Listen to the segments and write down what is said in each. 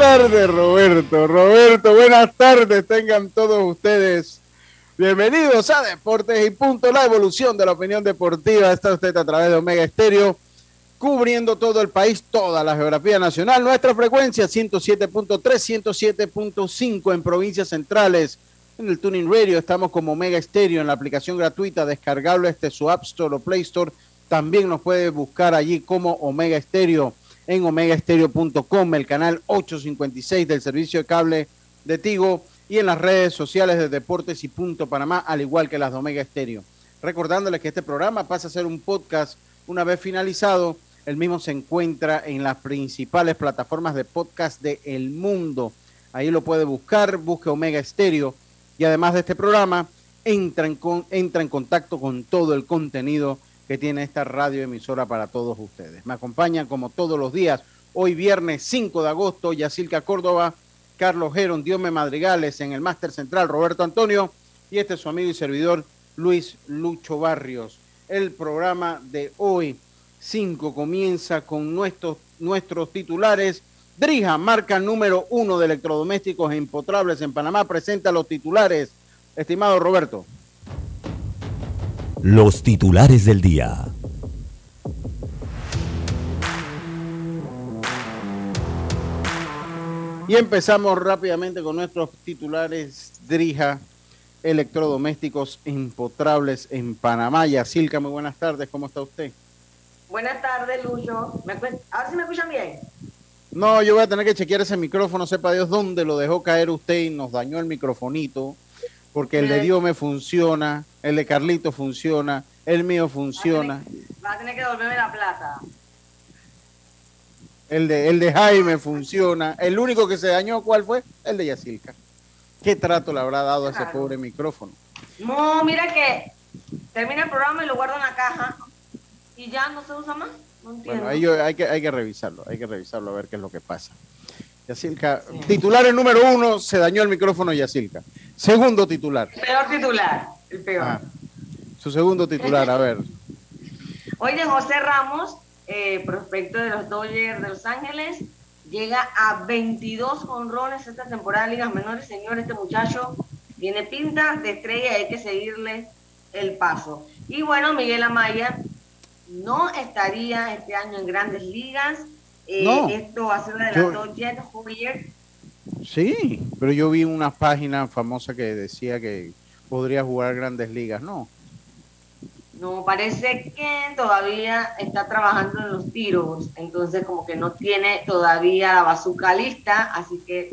Tardes, Roberto. Roberto, buenas tardes. Tengan todos ustedes bienvenidos a Deportes y Punto, la evolución de la opinión deportiva. Está usted a través de Omega Estéreo, cubriendo todo el país, toda la geografía nacional. Nuestra frecuencia 107.3, 107.5 en provincias centrales. En el Tuning Radio estamos como Omega Estéreo en la aplicación gratuita descargable este su App Store o Play Store. También nos puede buscar allí como Omega Estéreo en omegaestereo.com, el canal 856 del servicio de cable de Tigo y en las redes sociales de Deportes y Punto Panamá, al igual que las de Omega Estéreo. Recordándoles que este programa pasa a ser un podcast una vez finalizado. El mismo se encuentra en las principales plataformas de podcast del el mundo. Ahí lo puede buscar, busque Omega Estéreo. Y además de este programa, con, entra en contacto con todo el contenido que tiene esta radio emisora para todos ustedes. Me acompañan como todos los días, hoy viernes 5 de agosto, Yacilca Córdoba, Carlos Geron, Diome Madrigales, en el Máster Central, Roberto Antonio, y este es su amigo y servidor, Luis Lucho Barrios. El programa de hoy, 5, comienza con nuestros, nuestros titulares. Drija, marca número uno de electrodomésticos e impotrables en Panamá, presenta los titulares. Estimado Roberto. Los titulares del día. Y empezamos rápidamente con nuestros titulares Drija, electrodomésticos impotrables en Panamá. Yacilca, muy buenas tardes, ¿cómo está usted? Buenas tardes, Lucho. ¿Me Ahora sí me escuchan bien. No, yo voy a tener que chequear ese micrófono, sepa Dios dónde lo dejó caer usted y nos dañó el microfonito, porque el de Dios me funciona, el de Carlito funciona, el mío funciona. Va a tener que devolverme la plata. El de, el de Jaime funciona. El único que se dañó, ¿cuál fue? El de Yacilca. ¿Qué trato le habrá dado a ese pobre micrófono? No, mira que termina el programa y lo guardo en la caja y ya no se usa más. No entiendo. Bueno, ahí yo- hay, que, hay que revisarlo, hay que revisarlo a ver qué es lo que pasa. Yacilca, titular el número uno, se dañó el micrófono Yacilca. Segundo titular. El peor titular, el peor. Ah, su segundo titular, a ver. Hoy de José Ramos, eh, prospecto de los Dodgers de Los Ángeles, llega a 22 honrones esta temporada de ligas menores. Señor, este muchacho tiene pinta de estrella y hay que seguirle el paso. Y bueno, Miguel Amaya no estaría este año en grandes ligas. Eh, No. Esto va a ser de Yo- Dodgers Dodgers. Sí, pero yo vi una página famosa que decía que podría jugar grandes ligas. No, No, parece que todavía está trabajando en los tiros, entonces como que no tiene todavía la bazuca lista, así que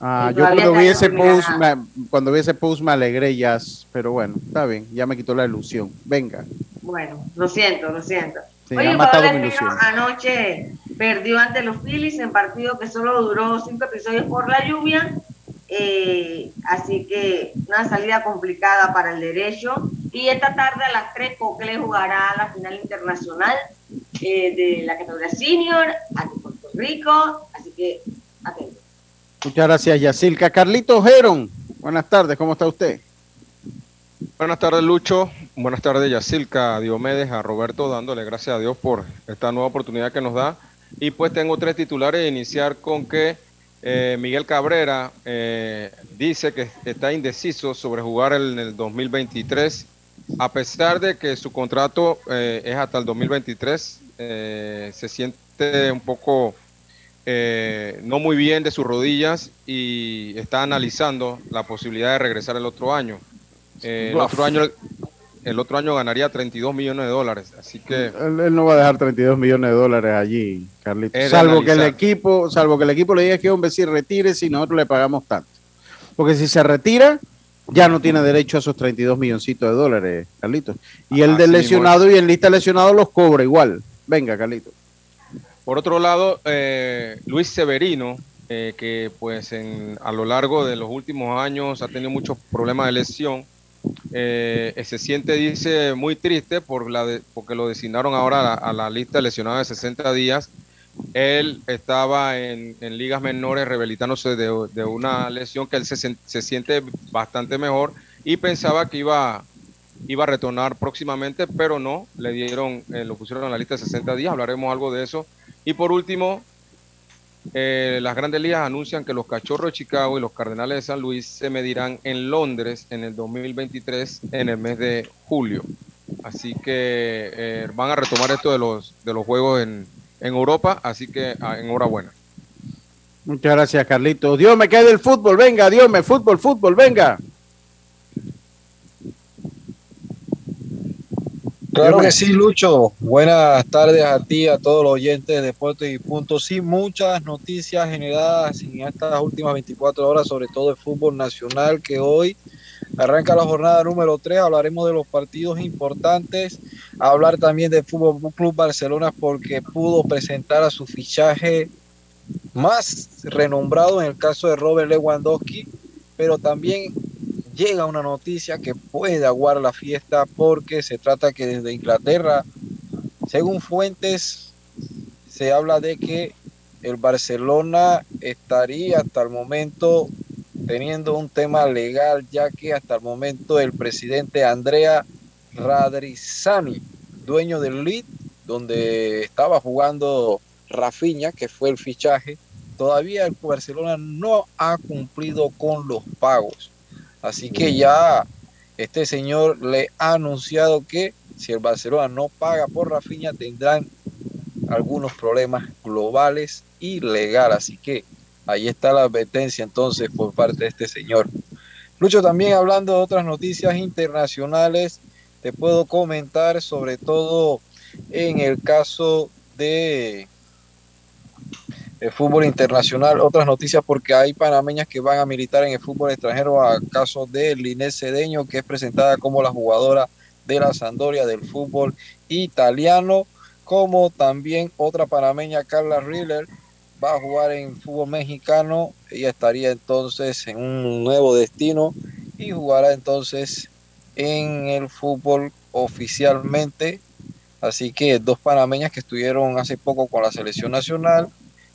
Ah, Y yo cuando vi ese post, me- cuando vi ese post me alegré ya, pero bueno, está bien, ya me quitó la ilusión. Venga, bueno, lo siento, lo siento. Sí, Oye, ilusión. anoche perdió ante los Phillies en partido que solo duró cinco episodios por la lluvia, eh, así que una salida complicada para el derecho. Y esta tarde a las 3 Cocle jugará la final internacional eh, de la categoría senior aquí en Puerto Rico, así que atento. muchas gracias Yacilca. Carlito Geron, buenas tardes, ¿cómo está usted? Buenas tardes, Lucho. Buenas tardes, Yacilca, Diomedes, a Roberto, dándole gracias a Dios por esta nueva oportunidad que nos da. Y pues tengo tres titulares. Iniciar con que eh, Miguel Cabrera eh, dice que está indeciso sobre jugar en el 2023, a pesar de que su contrato eh, es hasta el 2023. eh, se siente un poco no muy bien de sus rodillas y está analizando la posibilidad de regresar el otro año. Eh, el otro año el otro año ganaría 32 millones de dólares. Así que él, no va a dejar 32 millones de dólares allí, Carlitos. Salvo que el equipo, salvo que el equipo le diga que hombre si retire si nosotros le pagamos tanto. Porque si se retira, ya no tiene derecho a esos 32 milloncitos de dólares, Carlitos. Y el del lesionado y el lista lesionado los cobra igual. Venga, Carlitos. Por otro lado, eh, Luis Severino, eh, que pues en, a lo largo de los últimos años ha tenido muchos problemas de lesión, eh, se siente, dice, muy triste por la porque lo designaron ahora a la, lista de lesionados de 60 días. Él estaba en, ligas menores rehabilitándose de, una lesión que él se, se, siente bastante mejor y pensaba que iba, iba a retornar próximamente, pero no, le dieron, lo pusieron en la lista de 60 días, hablaremos algo de eso y por último, eh, las grandes ligas anuncian que los Cachorros de Chicago y los Cardenales de San Luis se medirán en Londres en el 2023, en el mes de julio. Así que eh, van a retomar esto de los, de los juegos en, Europa, así que ah, enhorabuena. Muchas gracias, Carlitos. Dios me quede el fútbol, venga, Dios me, fútbol, fútbol, venga. Claro que sí, Lucho. Buenas tardes a ti, a todos los oyentes de Deportes y Puntos. Sí, muchas noticias generadas en estas últimas 24 horas, sobre todo el fútbol nacional, que hoy arranca la jornada número 3. Hablaremos de los partidos importantes, hablar también del Fútbol Club Barcelona, porque pudo presentar a su fichaje más renombrado en el caso de Robert Lewandowski, pero también llega una noticia que puede aguar la fiesta porque se trata que desde Inglaterra, según fuentes, se habla de que el Barcelona estaría hasta el momento teniendo un tema legal, ya que hasta el momento el presidente Andrea Radrizani, dueño del Lead, donde estaba jugando Rafinha, que fue el fichaje, todavía el Barcelona no ha cumplido con los pagos. Así que ya este señor le ha anunciado que si el Barcelona no paga por Rafinha tendrán algunos problemas globales y legales. Así que ahí está la advertencia entonces por parte de este señor. Lucho, también hablando de otras noticias internacionales, te puedo comentar sobre todo en el caso de el fútbol internacional. Otras noticias porque hay panameñas que van a militar en el fútbol extranjero a caso de Linés Cedeño, que es presentada como la jugadora de la Sandoria del fútbol italiano, como también otra panameña, Carla Riller, va a jugar en fútbol mexicano. Ella estaría entonces en un nuevo destino y jugará entonces en el fútbol oficialmente. Así que dos panameñas que estuvieron hace poco con la selección nacional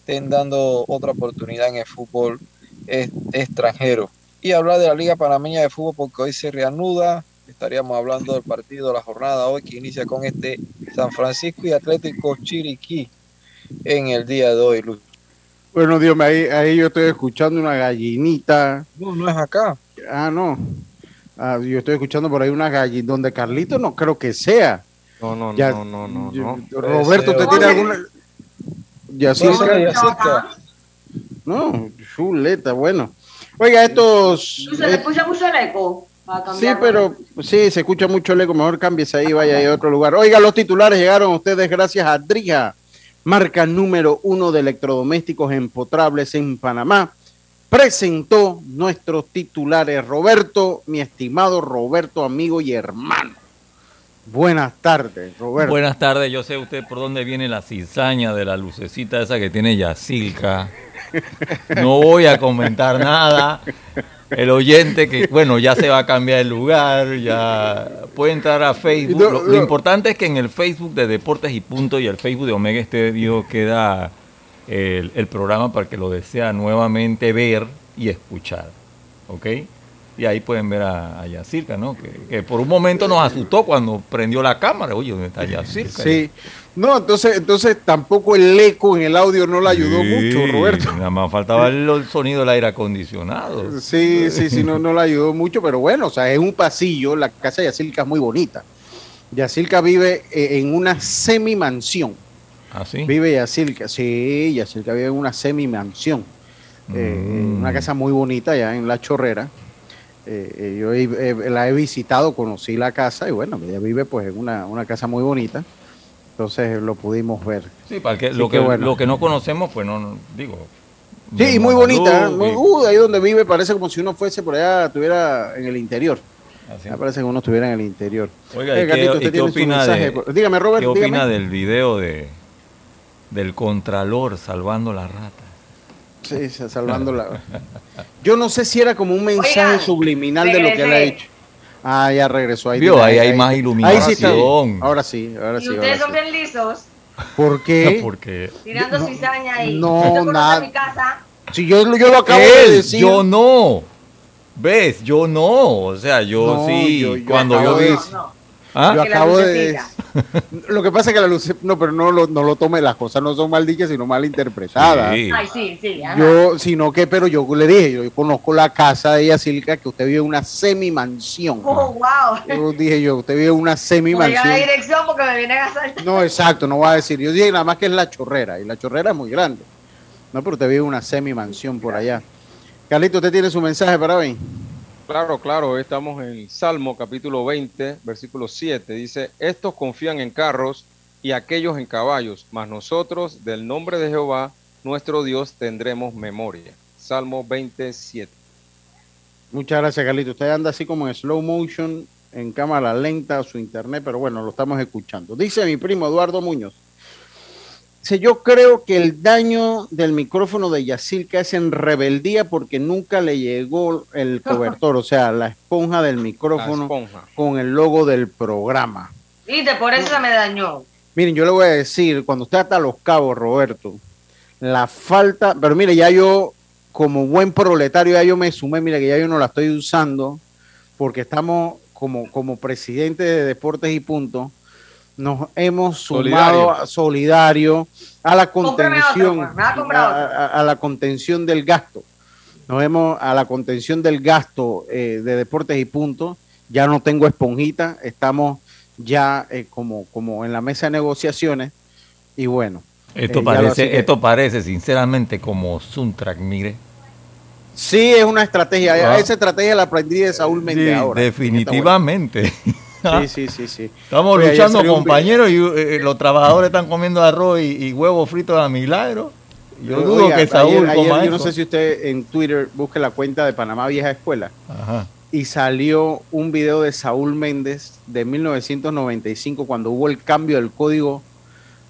estén dando otra oportunidad en el fútbol extranjero. Y hablar de la Liga Panameña de Fútbol porque hoy se reanuda. Estaríamos hablando del partido de la jornada hoy que inicia con este San Francisco y Atlético Chiriquí en el día de hoy, Bueno, Dios mío, ahí, ahí yo estoy escuchando una gallinita. No, no es acá. Ah, no. Ah, yo estoy escuchando por ahí una gallina donde Carlito no creo que sea. No, no, no, no, no, no. Roberto, ¿te tiene alguna? Yacirca. No, chuleta, bueno. Oiga, estos. ¿Se le escucha mucho el eco? Sí, pero sí, se escucha mucho el eco. Mejor cambies ahí, vaya a otro lugar. Oiga, los titulares llegaron a ustedes gracias a Drija, marca número uno de electrodomésticos empotrables en Panamá. Presentó nuestros titulares. Roberto, mi estimado Roberto, amigo y hermano. Buenas tardes, Roberto. Buenas tardes, yo sé usted por dónde viene la cizaña de la lucecita esa que tiene Yacilca. No voy a comentar nada. El oyente que, bueno, ya se va a cambiar el lugar, ya puede entrar a Facebook. lo, importante es que en el Facebook de Deportes y Punto y el Facebook de Omega Estéreo queda el, el programa para que lo desea nuevamente ver y escuchar. ¿Ok? Y ahí pueden ver a, Yacirca, ¿no? Que, por un momento nos asustó cuando prendió la cámara. Oye, ¿dónde está Yacirca? Sí. No, entonces, entonces tampoco el eco en el audio no le ayudó mucho, Roberto. Nada más faltaba el, sonido del aire acondicionado. Sí, sí, sí, no, no le ayudó mucho, pero bueno, o sea, es un pasillo. La casa de Yacirca es muy bonita. Yacirca vive eh, en una semi-mansión. ¿Ah, sí? Vive Yacirca, sí, Yacirca vive en una semi-mansión. Eh, mm. Una casa muy bonita allá en La Chorrera Eh, eh, yo he- eh, la he visitado, conocí la casa y bueno, ella vive pues en una, una casa muy bonita. Entonces lo pudimos ver. Sí, para que, lo, que bueno. lo que no conocemos, pues no, no- digo. Sí, muy bonita. luz muy- y- uh, ahí donde vive parece como si uno fuese por allá, estuviera en el interior. así. Me parece que uno estuviera en el interior. Oiga, Eh, ¿y qué, y qué opina, de, Dígame, Robert, qué opina dígame. del video de del Contralor salvando la rata? Sí, se- salvando la. Yo no sé si era como un mensaje Oigan, subliminal de lo que él ha dicho. Ah, ya regresó. Ahí, Vio, ahí hay más Ahí sí está. iluminación. Ahora sí, ahora Y sí. ustedes ahora son sí. bien lisos, ¿Por qué? Porque tirando No, cizaña ahí. no, ¿Usted conoce nada. mi casa? Si yo, yo lo acabo de decir. yo no. ¿Ves? Yo no. O sea, yo No, sí. yo- yo cuando yo acabo vi. de- No, no. ¿Ah? Yo acabo de. lucecita. Lo que pasa es que la luz. No, pero no lo, no lo tome. Las cosas no son mal dichas, sino mal interpretadas. Sí. Ay, sí, sí. ajá. Yo, sino que, pero yo le dije, yo conozco la casa de Yacilca, que usted vive en una semi-mansión. Oh, wow. Yo dije yo, usted vive en una No la semi-mansión. dirección porque me vienen a saltar. No, exacto, no voy a decir. Yo dije nada más que es la chorrera, y la chorrera es muy grande. No, pero usted vive en una semi-mansión por allá. Carlito, ¿usted tiene su mensaje para hoy? Claro, claro, hoy estamos en Salmo capítulo 20, versículo 7. Dice, estos confían en carros y aquellos en caballos, mas nosotros del nombre de Jehová, nuestro Dios, tendremos memoria. Salmo 27. Muchas gracias, Carlito. Usted anda así como en slow motion, en cámara lenta, su internet, pero bueno, lo estamos escuchando. Dice mi primo Eduardo Muñoz. Dice, yo creo que el daño del micrófono de Yacilca es en rebeldía porque nunca le llegó el cobertor, o sea, la esponja del micrófono esponja. con el logo del programa. Viste, por eso se me dañó. Miren, yo le voy a decir, cuando usted ata los cabos, Roberto, la falta, pero mire, ya yo, como buen proletario, ya yo me sumé, mira que ya yo no la estoy usando, porque estamos como, como presidente de Deportes y Punto, nos hemos sumado Solidario. a- solidario a la otro, contención, pues, a la contención del gasto. Nos hemos a la contención del gasto eh, de Deportes y Punto. Ya no tengo esponjita, estamos ya eh, como, como en la mesa de negociaciones y bueno. Esto, Eh, parece, que- esto parece sinceramente como Suntrack, mire. Sí, es una estrategia. Ah. Esa estrategia la aprendí de Saúl Méndez Sí, ahora. definitivamente. Sí, sí, sí, sí. Estamos Oye, luchando, compañeros, y eh, los trabajadores están comiendo arroz y, y huevos fritos a milagro. Yo Oiga, dudo que ayer- Saúl ayer coma Yo no sé si usted en Twitter busque la cuenta de Panamá Vieja Escuela Ajá. y salió un video de Saúl Méndez de 1995 cuando hubo el cambio del código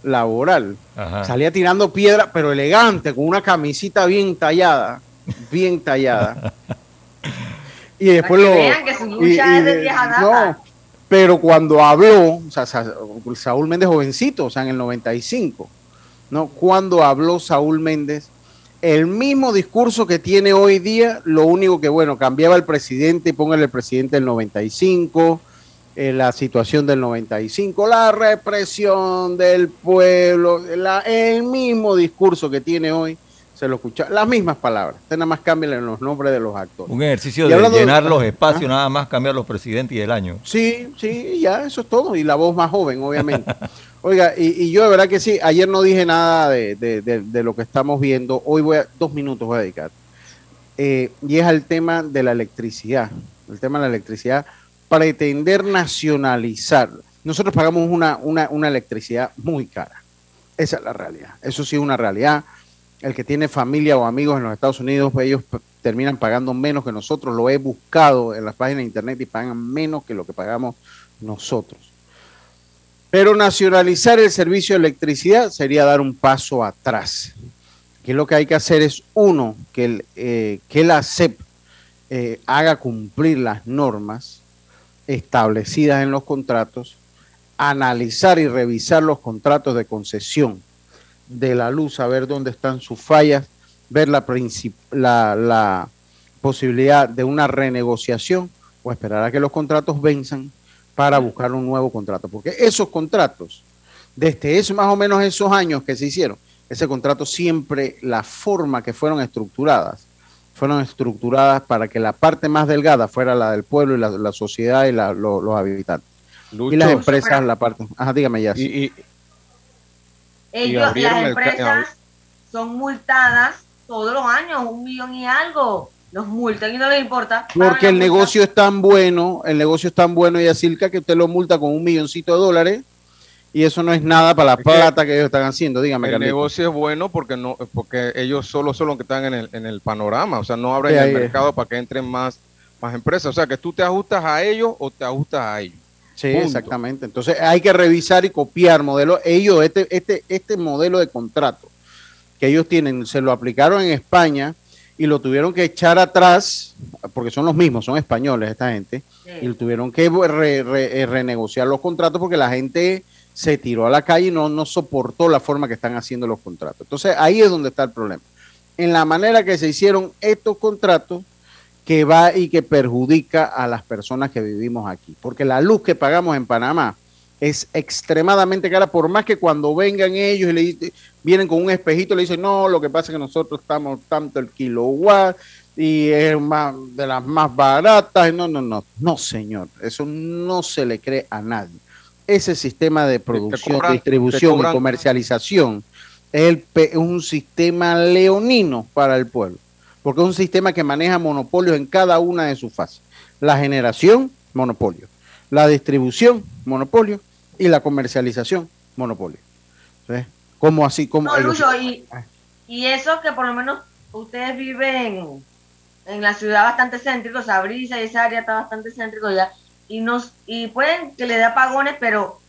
laboral. Ajá. Salía tirando piedra, pero elegante, con una camisita bien tallada, bien tallada. Y después Para lo... vean que su lucha y- y- es de vieja data. no, pero cuando habló, o sea, Sa- Saúl Méndez jovencito, o sea, en el 95, ¿no? Cuando habló Saúl Méndez, el mismo discurso que tiene hoy día, lo único que, bueno, cambiaba el presidente póngale el presidente del 95, eh, la situación del 95, la represión del pueblo, la- el mismo discurso que tiene hoy, se lo escucha, las mismas palabras, usted nada más cambian los nombres de los actores. Un ejercicio de llenar los espacios, Ajá. nada más cambiar los presidentes y el año. Sí, sí, ya, eso es todo. Y la voz más joven, obviamente. Oiga, y, y yo de verdad que sí, ayer no dije nada de, de- de- de lo que estamos viendo. Hoy voy a, dos minutos voy a dedicar. Eh, y es al tema de la electricidad. El tema de la electricidad, pretender nacionalizar. Nosotros pagamos una, una, una electricidad muy cara. Esa es la realidad. Eso sí es una realidad. El que tiene familia o amigos en los Estados Unidos, pues ellos terminan pagando menos que nosotros. Lo he buscado en las páginas de internet y pagan menos que lo que pagamos nosotros. Pero nacionalizar el servicio de electricidad sería dar un paso atrás. Que lo que hay que hacer es, uno, que, el, eh, que la CEP eh, haga cumplir las normas establecidas en los contratos, analizar y revisar los contratos de concesión de la luz, a ver dónde están sus fallas, ver la, la, la posibilidad de una renegociación o esperar a que los contratos venzan para buscar un nuevo contrato. Porque esos contratos, desde eso, más o menos esos años que se hicieron, ese contrato siempre, la forma que fueron estructuradas, fueron estructuradas para que la parte más delgada fuera la del pueblo y la, la sociedad y la- lo- los habitantes. Y las empresas, la parte... Ajá, dígame ya. y- y- Ellos, las el empresas son multadas todos los años, un millón y algo. los multan y no les importa. Porque el negocio es tan bueno, el negocio es tan bueno, y Yacilca, que usted lo multa con un milloncito de dólares y eso no es nada para la plata que, ellos están haciendo. Dígame, El negocio es bueno porque no porque ellos solo son los que están en el, en el panorama, o sea, no abren el mercado para que entren más, más empresas. O sea, que tú te ajustas a ellos o te ajustas a ellos. Sí, exactamente. Entonces hay que revisar y copiar modelos. Ellos, este, este, este modelo de contrato que ellos tienen, se lo aplicaron en España y lo tuvieron que echar atrás, porque son los mismos, son españoles esta gente, y tuvieron que eh, renegociar los contratos porque la gente se tiró a la calle y no, no soportó la forma que están haciendo los contratos. Entonces ahí es donde está el problema. En la manera que se hicieron estos contratos que va y que perjudica a las personas que vivimos aquí. Porque la luz que pagamos en Panamá es extremadamente cara, por más que cuando vengan ellos y le vienen con un espejito, le dicen, no, lo que pasa es que nosotros estamos tanto el kilowatt y es más de las más baratas. No, no, no, no, señor, eso no se le cree a nadie. Ese sistema de producción, distribución y comercialización es, un sistema leonino para el pueblo, porque es un sistema que maneja monopolios en cada una de sus fases. La generación, monopolio. La distribución, monopolio. Y la comercialización, monopolio. ¿Cómo así? como y, y, eso que por lo menos ustedes viven en la ciudad bastante céntrico, Sabrisa y esa área está bastante céntrico ya y nos y pueden que le dé apagones, pero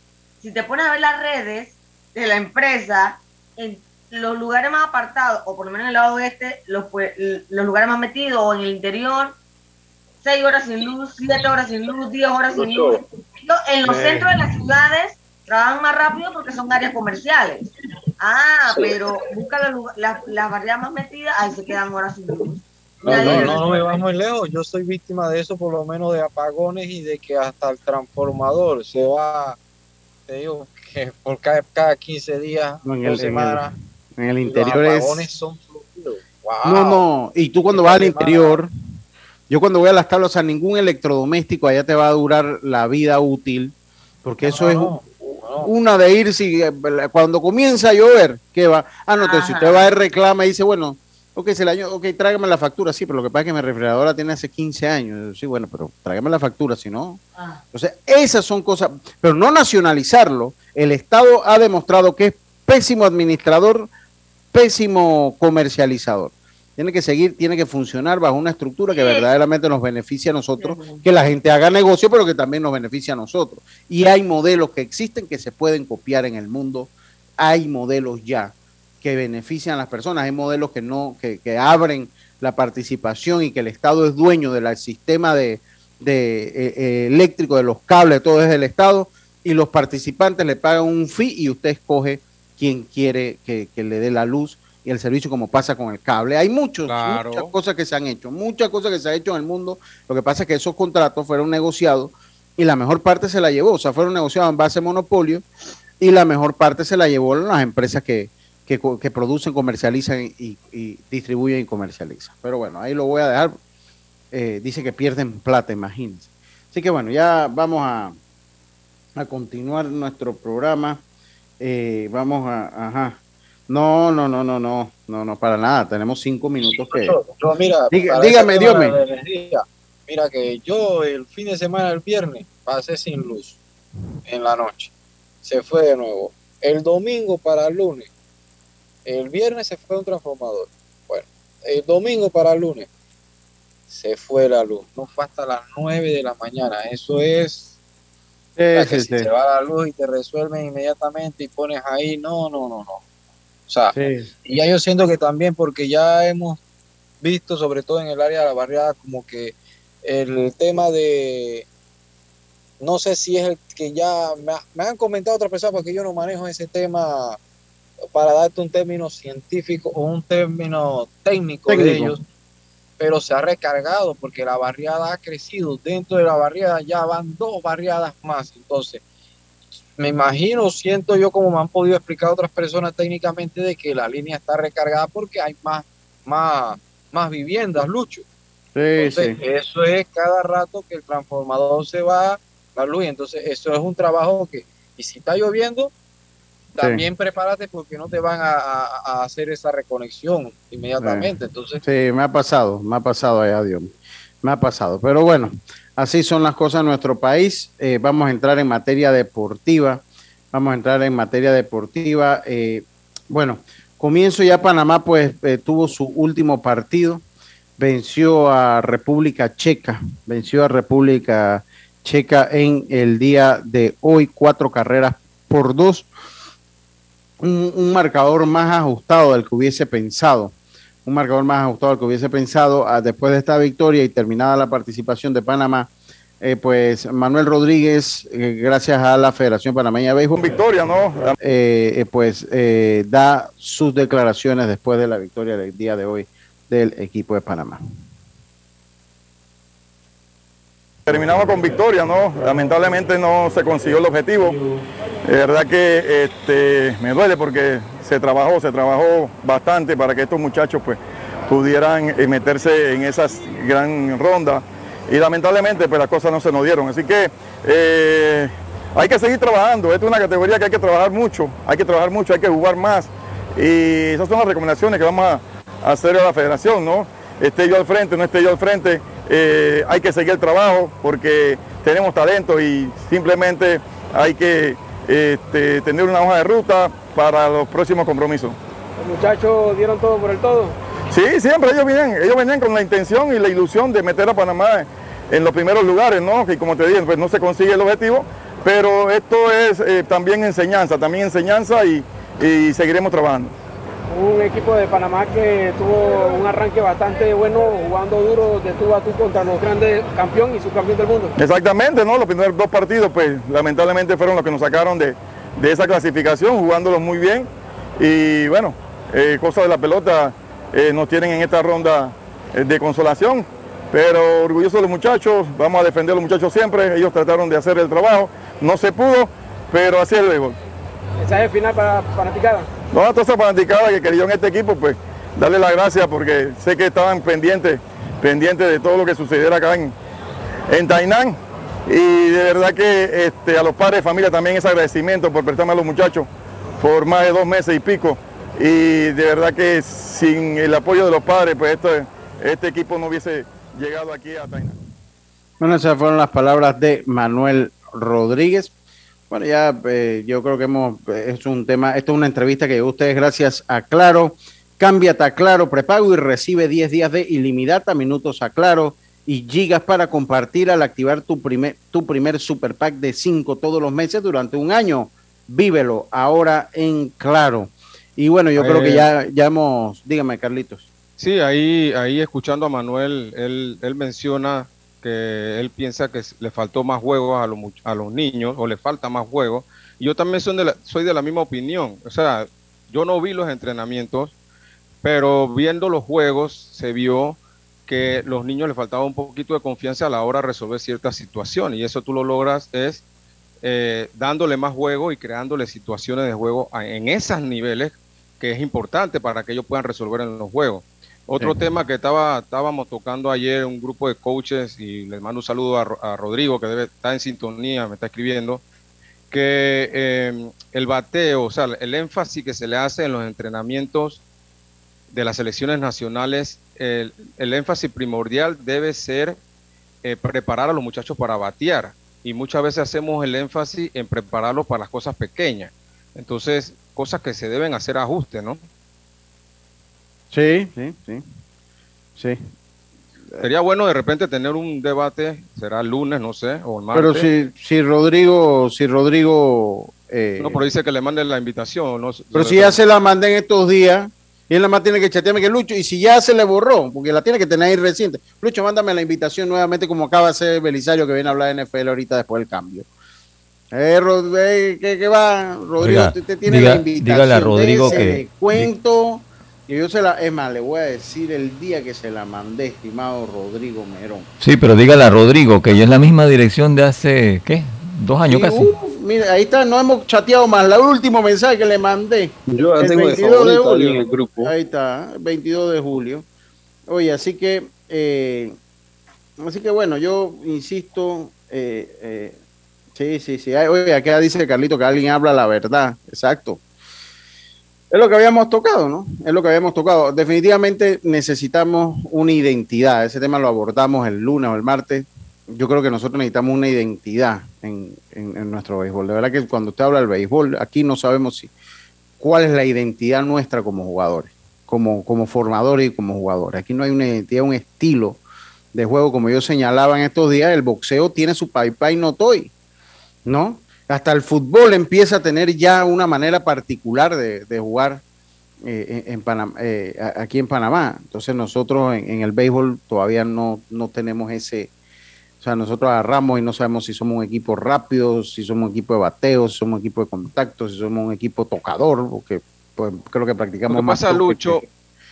si te pones a ver las redes de la empresa, en los lugares más apartados, o por lo menos en el lado oeste, los, los lugares más metidos, o en el interior, seis horas sin luz, siete horas sin luz, diez horas sin luz. En los centros de las ciudades trabajan más rápido porque son áreas comerciales. Ah, pero busca las la, variedades más metidas, ahí se quedan horas sin luz. No, no, no, me vas muy lejos. Yo soy víctima de eso, por lo menos de apagones y de que hasta el transformador se va, te digo, que por cada, cada 15 días, no, el, semana. En el, interior los apagones son No, no, y tú cuando vas al interior, yo cuando voy a las tablas, o sea, ningún electrodoméstico allá te va a durar la vida útil, porque eso es una de ir, si cuando comienza a llover, ¿qué va? Ah, no, entonces si usted va y reclama y dice, bueno, Ok, se año, ok, tráigame la factura, sí, pero lo que pasa es que mi refrigeradora tiene hace 15 años. Sí, bueno, pero tráigame la factura, si no. Ah. Sea, esas son cosas, pero no nacionalizarlo. El Estado ha demostrado que es pésimo administrador, pésimo comercializador. Tiene que seguir, tiene que funcionar bajo una estructura que verdaderamente nos beneficie a nosotros, que la gente haga negocio, pero que también nos beneficie a nosotros. Y hay modelos que existen que se pueden copiar en el mundo. Hay modelos ya que benefician a las personas. Hay modelos que no, que, abren la participación y que el Estado es dueño del sistema de, de eh, eh, eléctrico, de los cables, todo es del Estado, y los participantes le pagan un fee y usted escoge quién quiere que, le dé la luz y el servicio como pasa con el cable. Hay muchos, muchas cosas que se han hecho, muchas cosas que se han hecho en el mundo. Lo que pasa es que esos contratos fueron negociados y la mejor parte se la llevó, o sea, fueron negociados en base a monopolio y la mejor parte se la llevó las empresas que, que, producen, comercializan y, distribuyen y comercializan. Pero bueno, ahí lo voy a dejar. Eh, dice que pierden plata, imagínense. Así que bueno, ya vamos a, a continuar nuestro programa. Eh, vamos a, ajá. No, no, no, no, no, no, no, para nada. Tenemos cinco minutos que. mira, dígame, dígame. Mira que yo el fin de semana, el viernes, pasé sin luz en la noche. Se fue de nuevo. El domingo para el lunes el viernes se fue un transformador. Bueno, el domingo para el lunes se fue la luz. No fue hasta las 9 de la mañana. Eso es. Que si se va la luz y te resuelven inmediatamente y pones ahí. No, no, no, no. O sea, y ya yo siento que también porque ya hemos visto, sobre todo en el área de la barriada, como que el tema de no sé si es el que ya me, me, han comentado otras personas porque yo no manejo ese tema para darte un término científico o un término técnico, de ellos, pero se ha recargado porque la barriada ha crecido. Dentro de la barriada ya van dos barriadas más. Entonces, me imagino, siento yo como me han podido explicar otras personas técnicamente de que la línea está recargada porque hay más, más, más viviendas, Lucho. Entonces, eso es cada rato que el transformador se va la luz. Entonces, eso es un trabajo que, y si está lloviendo, también prepárate porque no te van a, hacer esa reconexión inmediatamente. Entonces, sí, me ha pasado, me ha pasado allá, Dios. Me ha pasado. Pero bueno, así son las cosas en nuestro país. Eh, vamos a entrar en materia deportiva. Vamos a entrar en materia deportiva. Eh, bueno, comienzo ya Panamá, pues eh, tuvo su último partido. Venció a República Checa. Venció a República Checa en el día de hoy, cuatro carreras por dos un, marcador más ajustado del que hubiese pensado, un marcador más ajustado del que hubiese pensado ah, después de esta victoria y terminada la participación de Panamá. Eh, pues Manuel Rodríguez, eh, gracias a la Federación Panameña de Béisbol, victoria, ¿no? Eh, pues da sus declaraciones después de la victoria del día de hoy del equipo de Panamá. Terminamos con victoria, ¿no? Lamentablemente no se consiguió el objetivo. De verdad que este, me duele porque se trabajó, se trabajó bastante para que estos muchachos pues, pudieran eh, meterse en esas gran ronda y lamentablemente pues las cosas no se nos dieron. Así que eh, hay que seguir trabajando, esta es una categoría que hay que trabajar mucho, hay que trabajar mucho, hay que jugar más y esas son las recomendaciones que vamos a hacer a la federación, ¿no? Esté yo al frente, no esté yo al frente, eh, hay que seguir el trabajo porque tenemos talento y simplemente hay que este, tener una hoja de ruta para los próximos compromisos. ¿Los muchachos dieron todo por el todo? Sí, siempre ellos vienen, ellos venían con la intención y la ilusión de meter a Panamá en los primeros lugares, ¿no? Que como te dije, pues no se consigue el objetivo, pero esto es eh, también enseñanza, también enseñanza y seguiremos trabajando un equipo de Panamá que tuvo un arranque bastante bueno, jugando duro de tú a tú contra los grandes campeón y subcampeón del mundo. Exactamente, ¿no? Los primeros dos partidos, pues lamentablemente fueron los que nos sacaron de, esa clasificación, jugándolos muy bien. Y bueno, eh, cosas de la pelota eh, nos tienen en esta ronda eh, de consolación, pero orgulloso de los muchachos, vamos a defender a los muchachos siempre, ellos trataron de hacer el trabajo, no se pudo, pero así es el béisbol. ¿Mensaje final para Fanaticada? No, a todas esas fanaticadas que querían este equipo, pues darle las gracias porque sé que estaban pendientes, pendientes de todo lo que sucediera acá en, en Tainán. Y de verdad que este, a los padres de familia también ese agradecimiento por prestarme a los muchachos por más de dos meses y pico. Y de verdad que sin el apoyo de los padres, pues este, este equipo no hubiese llegado aquí a Tainán. Bueno, esas fueron las palabras de Manuel Rodríguez. Bueno, ya eh, yo creo que hemos, eh, es un tema, esto es una entrevista que ustedes gracias a Claro, cámbiate a Claro, prepago y recibe 10 días de ilimitada, minutos a Claro y gigas para compartir al activar tu primer, tu primer super pack de 5 todos los meses durante un año. Vívelo ahora en Claro. Y bueno, yo creo que ya, ya hemos, dígame Carlitos. Sí, ahí, ahí escuchando a Manuel, él, él menciona que él piensa que le faltó más juegos a los, a los niños o le falta más juegos. Y yo también soy de, la, soy de la misma opinión. O sea, yo no vi los entrenamientos, pero viendo los juegos se vio que los niños les faltaba un poquito de confianza a la hora de resolver ciertas situaciones. Y eso tú lo logras es eh, dándole más juego y creándole situaciones de juego en esos niveles que es importante para que ellos puedan resolver en los juegos. Otro tema que estaba, estábamos tocando ayer, un grupo de coaches, y les mando un saludo a, Rodrigo, que debe estar en sintonía, me está escribiendo, que em, el bateo, o sea, el énfasis que se le hace en los entrenamientos de las selecciones nacionales, el, énfasis primordial debe ser eh, preparar a los muchachos para batear. Y muchas veces hacemos el énfasis en prepararlos para las cosas pequeñas. Entonces, cosas que se deben hacer ajustes, ¿no? Sí, sí, sí. Sí. Sería bueno de repente tener un debate, será el lunes, no sé, o el martes. Pero si, si Rodrigo, si Rodrigo... Eh, no, pero dice que le manden la invitación. No, pero si ya se la mandé en estos días, y él nada más tiene que chatearme que Lucho, y si ya se le borró, porque la tiene que tener ahí reciente. Lucho, mándame la invitación nuevamente como acaba de hacer Belisario que viene a hablar de NFL ahorita después del cambio. Eh, eh ¿qué, va? Rodrigo, usted tiene la invitación. Dígale a Rodrigo que... Cuento y yo se la, es más, le voy a decir el día que se la mandé, estimado Rodrigo Merón. Sí, pero dígale a Rodrigo que ya es la misma dirección de hace, ¿qué? Dos años casi. Uh, mira, ahí está, no hemos chateado más. El último mensaje que le mandé. Yo el tengo 22 de, julio. En el grupo. Ahí está, 22 de julio. Oye, así que, eh, así que bueno, yo insisto, eh, eh, Sí, sí, sí. Oye, acá dice Carlito que alguien habla la verdad. Exacto. Es lo que habíamos tocado, ¿no? Es lo que habíamos tocado. Definitivamente necesitamos una identidad. Ese tema lo abordamos el lunes o el martes. Yo creo que nosotros necesitamos una identidad en, nuestro béisbol. De verdad que cuando usted habla del béisbol, aquí no sabemos si, cuál es la identidad nuestra como jugadores, como, como formadores y como jugadores. Aquí no hay una identidad, un estilo de juego, como yo señalaba en estos días, el boxeo tiene su pai pai no toy, ¿no? Hasta el fútbol empieza a tener ya una manera particular de, jugar eh, en eh, aquí en Panamá. Entonces nosotros en, el béisbol todavía no, no tenemos ese, o sea, nosotros agarramos y no sabemos si somos un equipo rápido, si somos un equipo de bateo, si somos un equipo de contacto, si somos un equipo tocador, porque pues, creo que practicamos lo que más. Pasa, Lucho,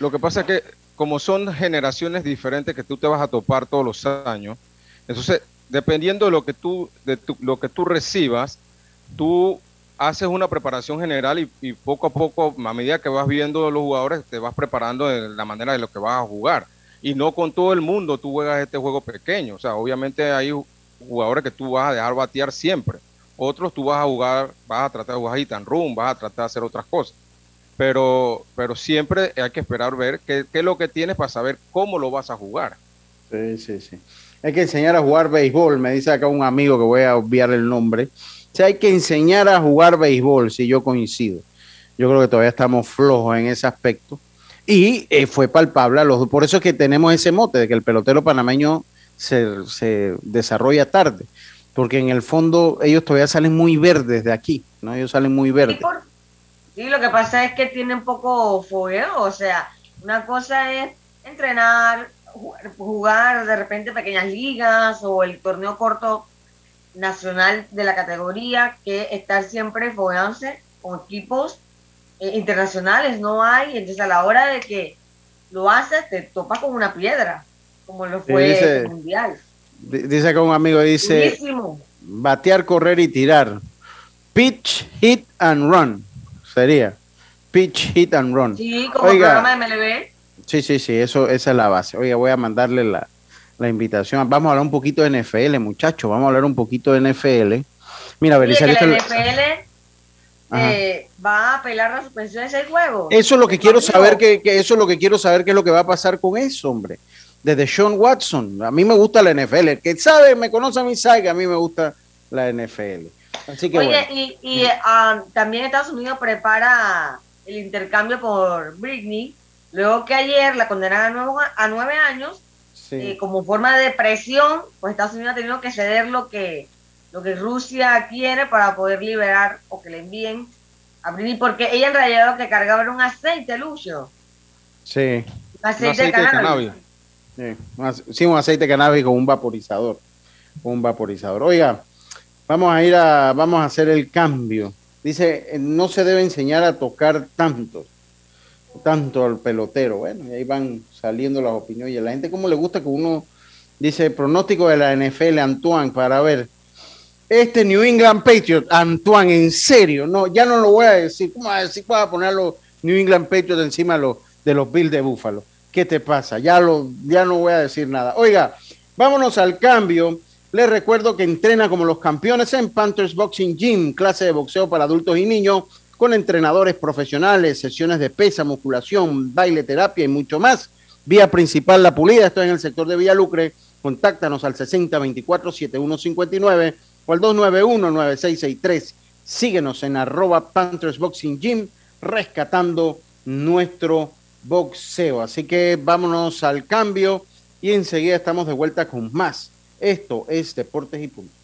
Lo que pasa es que como son generaciones diferentes que tú te vas a topar todos los años, entonces dependiendo de lo que tú, de lo que tú recibas, tú haces una preparación general y, poco a poco, a medida que vas viendo los jugadores, te vas preparando de la manera de lo que vas a jugar. Y no con todo el mundo tú juegas este juego pequeño. O sea, obviamente hay jugadores que tú vas a dejar batear siempre. Otros tú vas a jugar, vas a tratar de jugar hit and run, vas a tratar de hacer otras cosas. Pero, pero siempre hay que esperar ver qué, qué es lo que tienes para saber cómo lo vas a jugar. Sí, sí, sí. Hay que enseñar a jugar béisbol. Me dice acá un amigo que voy a obviar el nombre sea, hay que enseñar a jugar béisbol, si yo coincido. Yo creo que todavía estamos flojos en ese aspecto. Y eh, fue palpable a los Por eso es que tenemos ese mote de que el pelotero panameño se, desarrolla tarde. Porque en el fondo ellos todavía salen muy verdes de aquí, ¿no? Ellos salen muy verdes. Sí, lo que pasa es que tienen poco fuego. O sea, una cosa es entrenar, jugar de repente pequeñas ligas o el torneo corto nacional de la categoría que estar siempre fogueándose con equipos eh, internacionales, no hay, entonces a la hora de que lo haces te topas con una piedra, como lo fue el mundial. Dice que un amigo dice batear, correr y tirar. Pitch, hit and run. Sería. Pitch, hit and run. Sí, como programa de MLB. Sí, sí, sí, eso, esa es la base. Oiga, voy a mandarle la, la invitación. Vamos a hablar un poquito de NFL, muchachos. Vamos a hablar un poquito de NFL. Mira, Belisario. la NFL eh, va a apelar la suspensión de seis juegos. Eso es lo que quiero saber, que, eso es lo que quiero saber, qué es lo que va a pasar con eso, hombre. Desde Sean Watson. A mí me gusta la NFL. El que sabe, me conoce a mí, sabe que a mí me gusta la NFL. Así que Oye, y, y um, también Estados Unidos prepara el intercambio por Britney, luego que ayer la condenaron a, a nueve años eh, como forma de presión, pues Estados Unidos ha tenido que ceder lo que, lo que Rusia quiere para poder liberar o que le envíen a Britney, porque ella en realidad lo que cargaba era un aceite, Lucio. Sí. Un aceite, de cannabis. Sí. un aceite de cannabis con un vaporizador. un vaporizador. Oiga, vamos a ir a, vamos a hacer el cambio. Dice, no se debe enseñar a tocar tanto tanto al pelotero. Bueno, y ahí van saliendo las opiniones. Y a la gente, como le gusta que uno dice pronóstico de la NFL, Antoine, para ver. Este New England Patriots, Antoine, en serio, no, ya no lo voy a decir. ¿Cómo a decir? A poner los New England Patriots encima de los, de los Bills de Buffalo. ¿Qué te pasa? Ya, lo, ya no voy a decir nada. Oiga, vámonos al cambio. Les recuerdo que entrena como los campeones en Panthers Boxing Gym, clase de boxeo para adultos y niños con entrenadores profesionales, sesiones de pesa, musculación, baile, terapia y mucho más. Vía principal La Pulida, estoy en el sector de Villalucre. Contáctanos al 6024-7159 o al 291-9663. Síguenos en arroba Panthers Boxing Gym, rescatando nuestro boxeo. Así que vámonos al cambio y enseguida estamos de vuelta con más. Esto es Deportes y Puntos.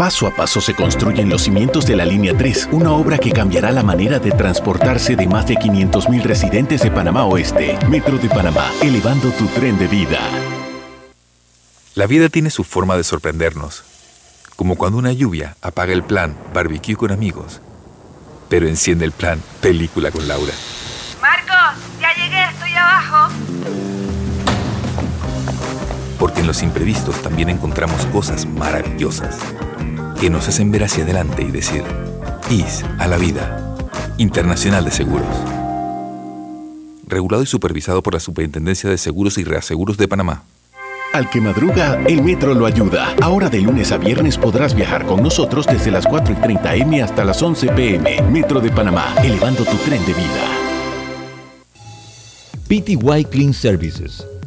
Paso a paso se construyen los cimientos de la Línea 3, una obra que cambiará la manera de transportarse de más de 500.000 residentes de Panamá Oeste. Metro de Panamá, elevando tu tren de vida. La vida tiene su forma de sorprendernos, como cuando una lluvia apaga el plan barbecue con amigos, pero enciende el plan película con Laura. Marcos, ya llegué, estoy abajo. Porque en los imprevistos también encontramos cosas maravillosas que nos hacen ver hacia adelante y decir, IS a la vida. Internacional de Seguros. Regulado y supervisado por la Superintendencia de Seguros y Reaseguros de Panamá. Al que madruga, el metro lo ayuda. Ahora de lunes a viernes podrás viajar con nosotros desde las 4 y 30 M hasta las 11 PM. Metro de Panamá, elevando tu tren de vida. PTY Clean Services.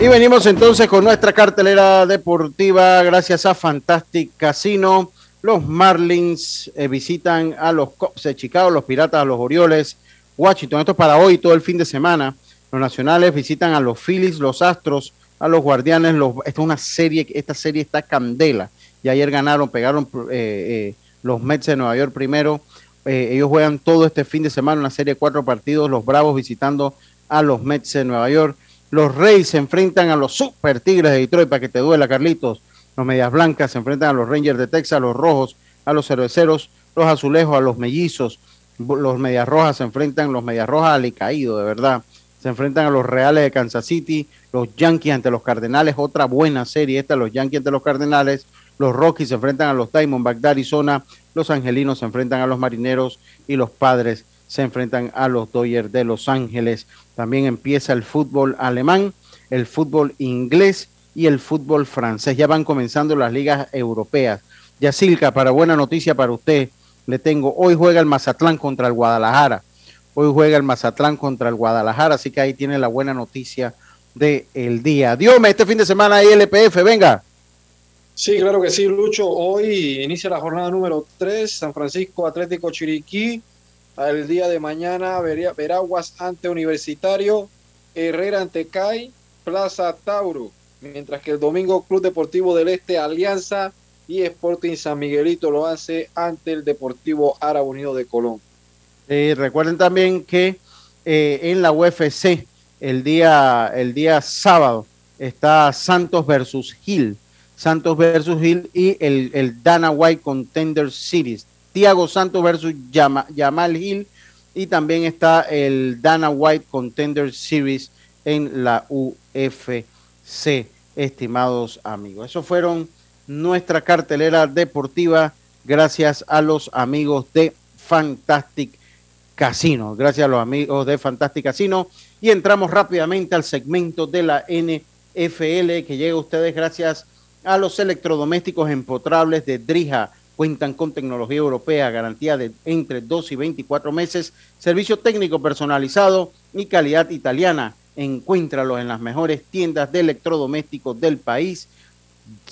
Y venimos entonces con nuestra cartelera deportiva gracias a Fantastic Casino. Los Marlins eh, visitan a los Cubs de Chicago, los Piratas a los Orioles, Washington. Esto es para hoy, todo el fin de semana. Los Nacionales visitan a los Phillies, los Astros, a los Guardianes. Esta es una serie, esta serie está candela. Y ayer ganaron, pegaron eh, eh, los Mets de Nueva York primero. Ellos juegan todo este fin de semana una serie de cuatro partidos. Los Bravos visitando a los Mets de Nueva York. Los Reyes se enfrentan a los Super Tigres de Detroit para que te duela, Carlitos. Los Medias Blancas se enfrentan a los Rangers de Texas, a los Rojos, a los Cerveceros, los Azulejos, a los Mellizos. Los Medias Rojas se enfrentan, los Medias Rojas alicaído, de verdad. Se enfrentan a los Reales de Kansas City, los Yankees ante los Cardenales, otra buena serie esta, los Yankees ante los Cardenales. Los Rockies se enfrentan a los Diamondbacks de Arizona, los Angelinos se enfrentan a los Marineros y los Padres se enfrentan a los Dodgers de Los Ángeles. También empieza el fútbol alemán, el fútbol inglés y el fútbol francés. Ya van comenzando las ligas europeas. Yacilca, para buena noticia para usted, le tengo, hoy juega el Mazatlán contra el Guadalajara. Hoy juega el Mazatlán contra el Guadalajara, así que ahí tiene la buena noticia del el día. Diome, este fin de semana hay LPF, venga. Sí, claro que sí, Lucho. Hoy inicia la jornada número 3, San Francisco Atlético Chiriquí. El día de mañana, Veraguas ante Universitario, Herrera ante CAI, Plaza Tauro. Mientras que el domingo Club Deportivo del Este, Alianza y Sporting San Miguelito lo hace ante el Deportivo Árabe Unido de Colón. Eh, recuerden también que eh, en la UFC el día, el día sábado. Está Santos versus Hill. Santos versus Hill y el, el Dana White Contender Series. Tiago Santos versus Yamal Hill y también está el Dana White Contender Series en la UFC, estimados amigos. Eso fueron nuestra cartelera deportiva gracias a los amigos de Fantastic Casino. Gracias a los amigos de Fantastic Casino. Y entramos rápidamente al segmento de la NFL que llega a ustedes gracias a los electrodomésticos empotrables de Drija. Cuentan con tecnología europea, garantía de entre 2 y 24 meses, servicio técnico personalizado y calidad italiana. Encuéntralo en las mejores tiendas de electrodomésticos del país.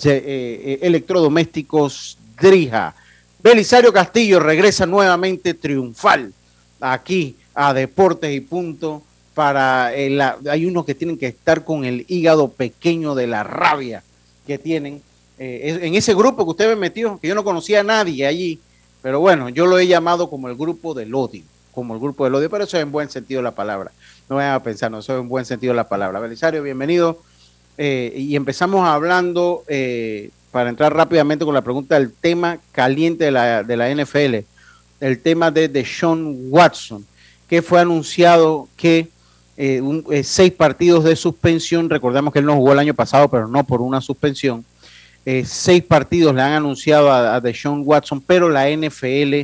Eh, eh, electrodomésticos Drija. Belisario Castillo regresa nuevamente triunfal aquí a Deportes y Punto para el, hay unos que tienen que estar con el hígado pequeño de la rabia que tienen eh, en ese grupo que usted me metió, que yo no conocía a nadie allí, pero bueno, yo lo he llamado como el grupo del odio, como el grupo del odio, pero eso es en buen sentido la palabra. No vayan a pensar, no, eso es en buen sentido la palabra. Belisario, bienvenido. Eh, y empezamos hablando, eh, para entrar rápidamente con la pregunta del tema caliente de la, de la NFL, el tema de, de Sean Watson, que fue anunciado que eh, eh, seis partidos de suspensión. Recordemos que él no jugó el año pasado, pero no por una suspensión. Eh, seis partidos le han anunciado a, a Deshaun Watson, pero la NFL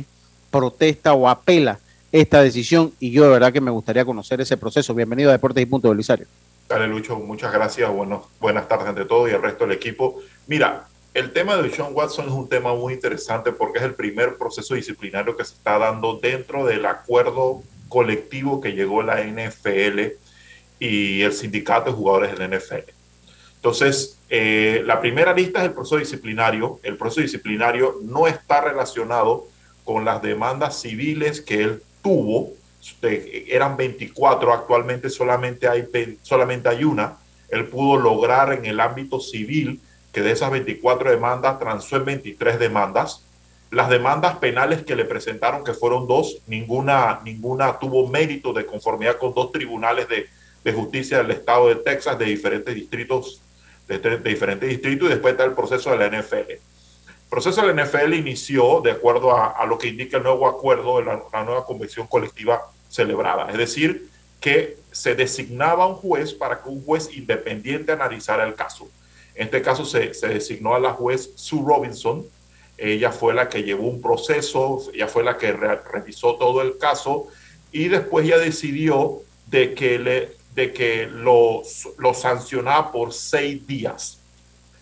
protesta o apela esta decisión y yo de verdad que me gustaría conocer ese proceso. Bienvenido a Deportes y Punto, Belisario. Dale, Lucho, muchas gracias. Bueno, buenas tardes ante todos y el resto del equipo. Mira, el tema de Deshaun Watson es un tema muy interesante porque es el primer proceso disciplinario que se está dando dentro del acuerdo colectivo que llegó la NFL y el sindicato de jugadores de la NFL. Entonces, eh, la primera lista es el proceso disciplinario. El proceso disciplinario no está relacionado con las demandas civiles que él tuvo. Eran 24, actualmente solamente hay, solamente hay una. Él pudo lograr en el ámbito civil que de esas 24 demandas transó en 23 demandas. Las demandas penales que le presentaron, que fueron dos, ninguna, ninguna tuvo mérito de conformidad con dos tribunales de, de justicia del estado de Texas de diferentes distritos, de, de, diferentes distritos, y después está el proceso de la NFL. El proceso de la NFL inició de acuerdo a, a lo que indica el nuevo acuerdo de la, la nueva convención colectiva celebrada, es decir, que se designaba un juez para que un juez independiente analizara el caso. En este caso se, se designó a la juez Sue Robinson, ella fue la que llevó un proceso, ella fue la que re revisó todo el caso y después ya decidió de que, le, de que lo, lo sancionaba por seis días.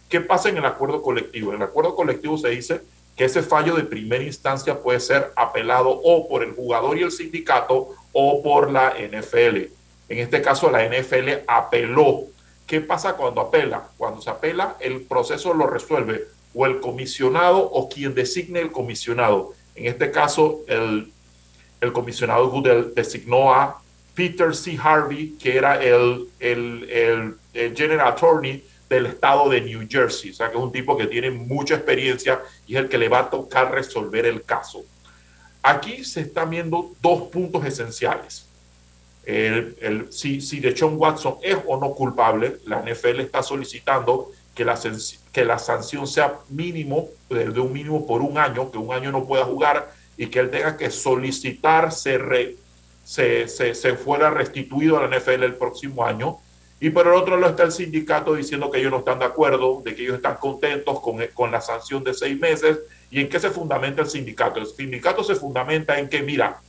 ¿Qué pasa en el acuerdo colectivo? En el acuerdo colectivo se dice que ese fallo de primera instancia puede ser apelado o por el jugador y el sindicato o por la NFL. En este caso, la NFL apeló. ¿Qué pasa cuando apela? Cuando se apela, el proceso lo resuelve o el comisionado o quien designe el comisionado. En este caso, el, el comisionado Goodell designó a Peter C. Harvey, que era el, el, el, General Attorney del estado de New Jersey. O sea, que es un tipo que tiene mucha experiencia y es el que le va a tocar resolver el caso. Aquí se están viendo dos puntos esenciales. El, el, si, si Deshaun Watson es o no culpable, la NFL está solicitando que la, que la sanción sea mínimo, de, de, un mínimo por un año, que un año no pueda jugar y que él tenga que solicitar se, re, se, se, fuera restituido a la NFL el próximo año. Y por el otro lado está el sindicato diciendo que ellos no están de acuerdo, de que ellos están contentos con, con la sanción de seis meses. ¿Y en qué se fundamenta el sindicato? El sindicato se fundamenta en que, mira,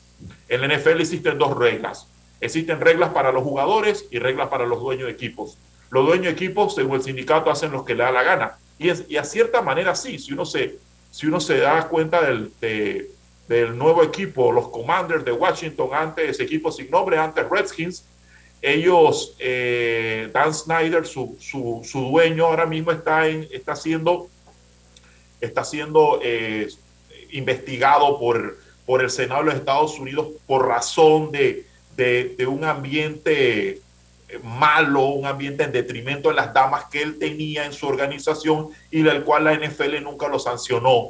en la NFL existen dos reglas. Existen reglas para los jugadores y reglas para los dueños de equipos los dueños de equipos, según el sindicato, hacen lo que le da la gana. Y, es, y a cierta manera sí, si uno se, si uno se da cuenta del, de, del nuevo equipo, los Commanders de Washington, antes equipo sin nombre, antes Redskins, ellos, eh, Dan Snyder, su, su, su, dueño ahora mismo está, en, está siendo, está siendo eh, investigado por, por el Senado de los Estados Unidos por razón de, de, de un ambiente malo, un ambiente en detrimento de las damas que él tenía en su organización y del cual la NFL nunca lo sancionó.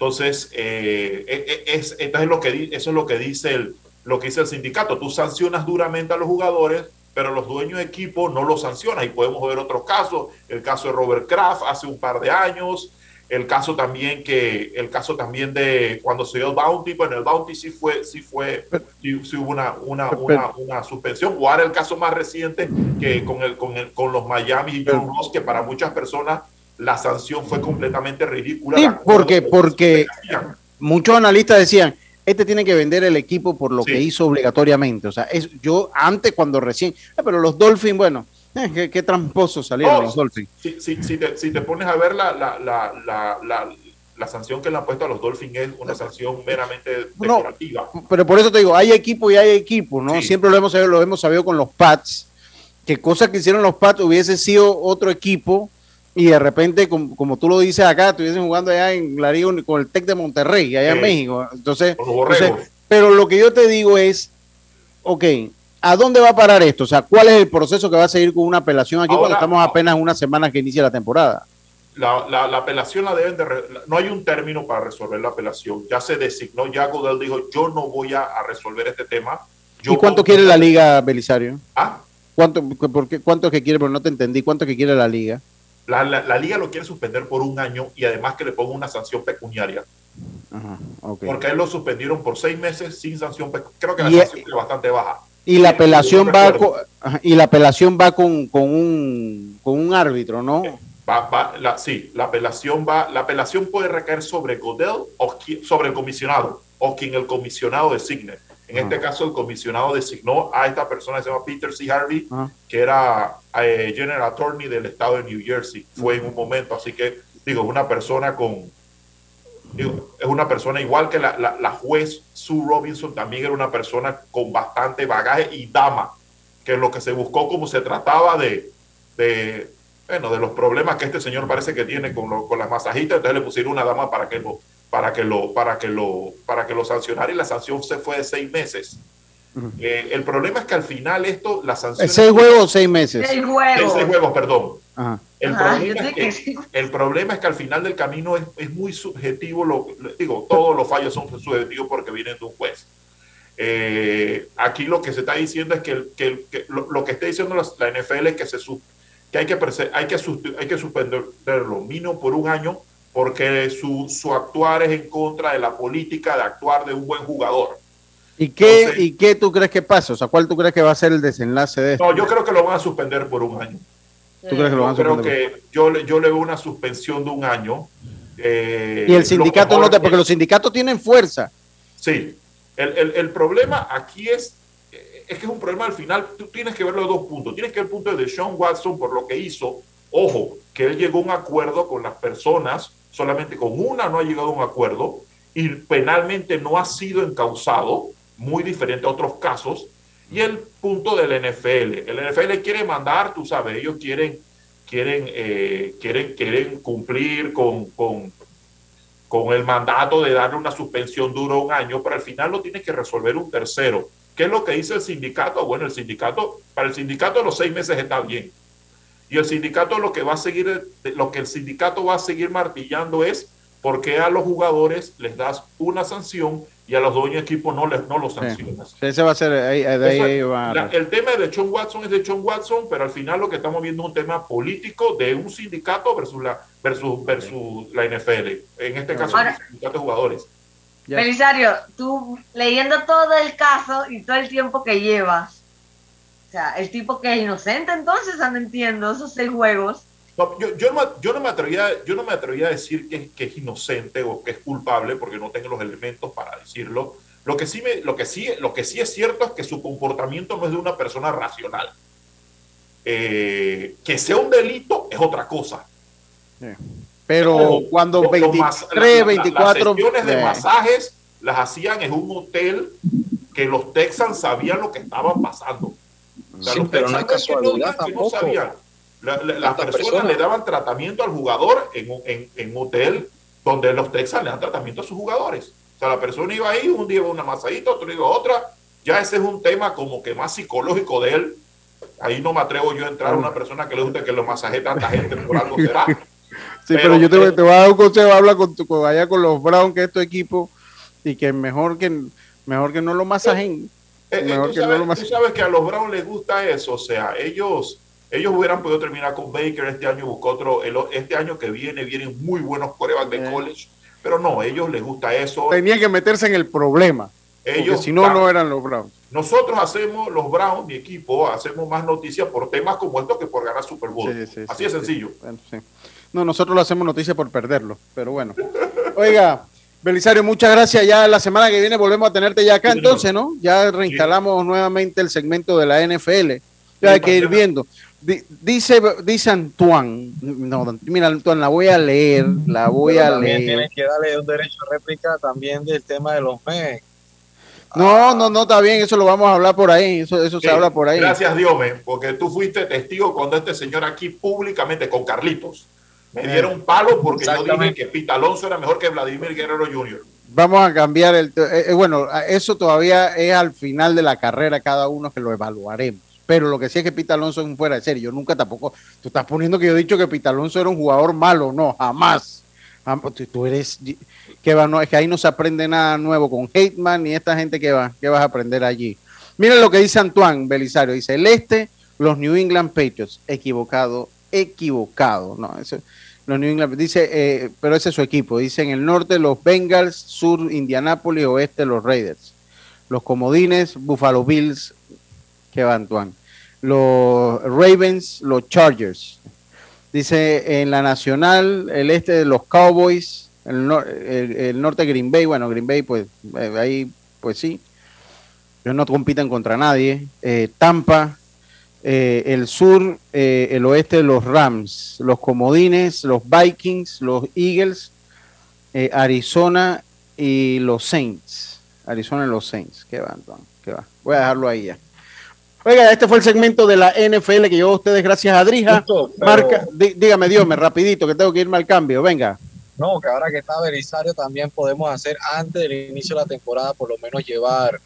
Entonces, eh, es, es, lo que, eso es lo que dice el, lo que dice el sindicato. Tú sancionas duramente a los jugadores, pero los dueños de equipo no los sancionan. Y podemos ver otros casos, el caso de Robert Kraft hace un par de años, el caso también que el caso también de cuando se dio el bounty bueno el bounty sí fue sí fue sí, sí hubo una una, una, una, suspensión o ahora el caso más reciente que con el con el con los Miami y John Ross que para muchas personas la sanción fue completamente ridícula sí, porque porque muchos analistas decían este tiene que vender el equipo por lo sí. que hizo obligatoriamente o sea es yo antes cuando recién pero los Dolphins bueno eh, qué, qué, tramposos salieron oh, los Dolphins. Si, si, si, te, si, te, pones a ver la, la, la, la, sanción que le han puesto a los Dolphins es una sanción meramente decorativa. No, pero por eso te digo, hay equipo y hay equipo, ¿no? Sí. Siempre lo hemos, sabido, lo hemos sabido con los Pats, que cosa que hicieron los Pats hubiese sido otro equipo y de repente, como, como tú lo dices acá, estuviesen jugando allá en la Liga con el Tec de Monterrey, allá sí. en México. Entonces, entonces, pero lo que yo te digo es, ok, ¿A dónde va a parar esto? O sea, ¿cuál es el proceso que va a seguir con una apelación aquí Ahora, cuando estamos apenas una semana que inicia la temporada? La, la, la apelación la deben de... No hay un término para resolver la apelación. Ya se designó, ya Godel dijo, yo no voy a, a resolver este tema. Yo ¿Y cuánto quiere la liga, Belisario? ¿Ah? ¿Cuánto, por qué, ¿Cuánto que quiere? Pero no te entendí. ¿Cuánto que quiere la liga? La, la, la, liga lo quiere suspender por un año y además que le ponga una sanción pecuniaria. Ajá, okay. Porque a él lo suspendieron por seis meses sin sanción. Creo que la sanción es bastante baja y la apelación va con, y la apelación va con, con, un con un árbitro, ¿no? Va, va, la, sí, la apelación va, la apelación puede recaer sobre Godel o sobre el comisionado o quien el comisionado designe. En este caso, el comisionado designó a esta persona que se llama Peter C. Harvey, que era eh, General Attorney del estado de New Jersey. Fue en un momento, así que digo, una persona con, es una persona igual que la, la, la, juez Sue Robinson, también era una persona con bastante bagaje y dama, que lo que se buscó como se trataba de, de, bueno, de los problemas que este señor parece que tiene con, lo, con las masajitas, entonces le pusieron una dama para que lo, para que lo, para que lo, para que lo sancionara y la sanción se fue de seis meses. Uh -huh. eh, el problema es que al final esto, la sanción... ¿Seis juegos o seis meses? Seis juegos. Seis juegos, perdón. Ajá. El, Ajá, problema es que, que el problema es que al final del camino es, es muy subjetivo, lo, digo, todos los fallos son subjetivos porque vienen de un juez. Eh, aquí lo que se está diciendo es que, el, que, el, que lo, lo, que está diciendo la, la, NFL es que, se, que hay que, hay que, hay que suspenderlo mínimo por un año porque su, su actuar es en contra de la política de actuar de un buen jugador. ¿Y qué, Entonces, ¿Y qué tú crees que pasa? O sea, ¿cuál tú crees que va a ser el desenlace de esto? No, yo creo que lo van a suspender por un año. ¿Tú crees que lo van a suspender? Yo creo que yo, yo le veo una suspensión de un año. Eh, y el sindicato no te, porque los sindicatos tienen fuerza. Sí. El, el, el, problema aquí es, es que es un problema al final, tú tienes que verlo de dos puntos. Tienes que ver el punto de Sean Watson por lo que hizo. Ojo, que él llegó a un acuerdo con las personas, solamente con una no ha llegado a un acuerdo y penalmente no ha sido encausado muy diferente a otros casos. Y el punto del NFL. El NFL quiere mandar, tú sabes, ellos quieren, quieren, eh, quieren, quieren cumplir con, con, con, el mandato de darle una suspensión dura un año, pero al final lo tiene que resolver un tercero. ¿Qué es lo que dice el sindicato? Bueno, el sindicato, para el sindicato los seis meses está bien. Y el sindicato lo que va a seguir, lo que el sindicato va a seguir martillando es por qué a los jugadores les das una sanción y a los dueños de equipo no, les, no los sancionas. Sí. Ese va a ser, ahí, ahí, ahí va la, el tema de John Watson es de John Watson, pero al final lo que estamos viendo es un tema político de un sindicato versus la, versus, versus la NFL. En este caso, Ahora, el sindicato de jugadores. Belisario, tú leyendo todo el caso y todo el tiempo que llevas, o sea, el tipo que es inocente, entonces no entiendo esos seis juegos. No, yo, yo, no, yo, no me atrevía, yo no me atrevía a decir que, que, es inocente o que es culpable porque no tengo los elementos para decirlo. Lo que, sí me, lo, que sí, lo que sí es cierto es que su comportamiento no es de una persona racional. Eh, que sea un delito es otra cosa. Pero cuando 23, 24... Las sesiones de masajes las hacían en un hotel que los Texans sabían lo que estaba pasando. O sea, sí, pero no es casualidad no, tampoco. No sabían. La, la, las personas persona. le daban tratamiento al jugador en, en, en, hotel donde los Texas le dan tratamiento a sus jugadores. O sea, la persona iba ahí, un día iba una masadita, otro día iba otra. Ya ese es un tema como que más psicológico de él. Ahí no me atrevo yo a entrar a una persona que le guste que lo masaje tanta gente, por algo será. Sí, pero, pero yo te, te, voy a dar un consejo, habla con tu, allá con los Browns, que es tu equipo, y que mejor que Mejor que no lo masajen. Eh, eh, Mejor tú, que no sabes, lo tú masajen. sabes que a los Browns les gusta eso, o sea, ellos, ellos hubieran podido terminar con Baker este año, buscó otro, el, este año que viene vienen muy buenos corebacks de college, pero no, a ellos les gusta eso. Tenían que meterse en el problema. Ellos porque si no, no eran los Browns. Nosotros hacemos, los Browns, mi equipo, hacemos más noticias por temas como estos que por ganar Super Bowl. Sí, sí, Así sí, de sí. sencillo. Bueno, sí. No, nosotros lo hacemos noticia por perderlo, pero bueno. Oiga, Belisario, muchas gracias. Ya la semana que viene volvemos a tenerte ya acá, entonces, ¿no? Ya reinstalamos nuevamente el segmento de la NFL. Ya hay que ir viendo. Di- Dice, dice Antoine, no, mira, Antoine, la voy a leer, la voy Pero a también leer. tienes que darle un derecho a réplica también del tema de los Mets. No, no, no, está bien, eso lo vamos a hablar por ahí, eso, eso se habla por ahí. Gracias, Diome, porque tú fuiste testigo cuando este señor aquí públicamente, con Carlitos, me Eh, dieron palo porque yo dije que Pita Alonso era mejor que Vladimir Guerrero Jr. Vamos a cambiar el. eh, eh, bueno, eso todavía es al final de la carrera, cada uno que lo evaluaremos. Pero lo que sí es que Pita Alonso es un fuera de serie. Yo nunca tampoco. Tú estás poniendo que yo he dicho que Pita Alonso era un jugador malo. No, jamás. Jam- Tú, eres. Que va, no, es que ahí no se aprende nada nuevo con Hateman ni esta gente que va. que vas a aprender allí? Miren lo que dice Antoine Belisario. Dice: el este, los New England Patriots. Equivocado, equivocado. No, eso. Los New England, dice, eh, pero ese es su equipo. Dice en el norte los Bengals, sur Indianapolis, oeste los Raiders. Los comodines, Buffalo Bills, que va Antoine. Los Ravens, los Chargers. Dice en la nacional, el este de los Cowboys, el, nor- el- norte Green Bay, bueno, Green Bay, pues eh, ahí, pues sí. Ellos no compiten contra nadie. Eh, Tampa, eh, el sur, el oeste, los Rams, los Comodines, los Vikings, los Eagles, Arizona y los Saints. Arizona y los Saints. ¿Qué va? ¿Qué va? Voy a dejarlo ahí ya. Oiga, este fue el segmento de la NFL que llevó a ustedes gracias a Drija. Justo, pero- Marca, dí- dígame, Dios, me rapidito, que tengo que irme al cambio. Venga. No, que ahora que está Belisario también podemos hacer antes del inicio de la temporada, por lo menos llevar,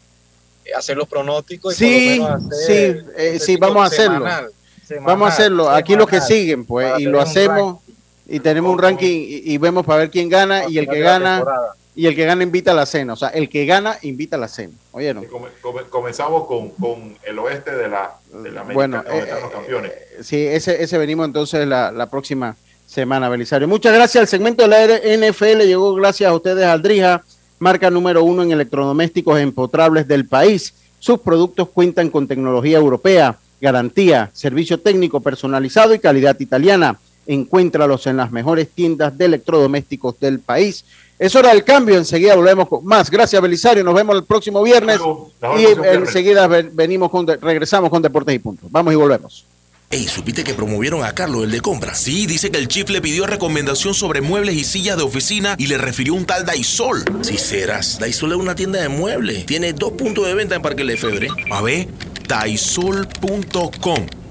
eh, hacer los pronósticos y Sí, por lo menos sí, hacer eh, ese sí, tipo vamos a hacerlo. semanal, semanal, Vamos a hacerlo. Aquí los que siguen, pues, y lo hacemos y tenemos un ranking y, y vemos para ver quién gana y el que gana temporada. Y el que gana invita a la cena. O sea, el que gana invita a la cena. ¿Oyeron? Come- come- comenzamos con, con el oeste de la, de la América, Bueno, eh, los campeones. Sí, ese, ese venimos entonces la, la próxima semana, Belisario. Muchas gracias. El segmento de la NFL llegó gracias a ustedes, Aldrija, marca número uno en electrodomésticos empotrables del país. Sus productos cuentan con tecnología europea, garantía, servicio técnico personalizado y calidad italiana. Encuéntralos en las mejores tiendas de electrodomésticos del país. Es hora del cambio. Enseguida volvemos con más. Gracias, Belisario. Nos vemos el próximo viernes. Y viernes. enseguida ven- venimos con, regresamos con Deportes y Puntos. Vamos y volvemos. Ey, ¿supiste que promovieron a Carlos, el de compra? Sí, dice que el chief le pidió recomendación sobre muebles y sillas de oficina y le refirió un tal Daisol. Si serás, Daisol es una tienda de muebles. Tiene dos puntos de venta en Parque Lefebvre. A ver, daisol.com.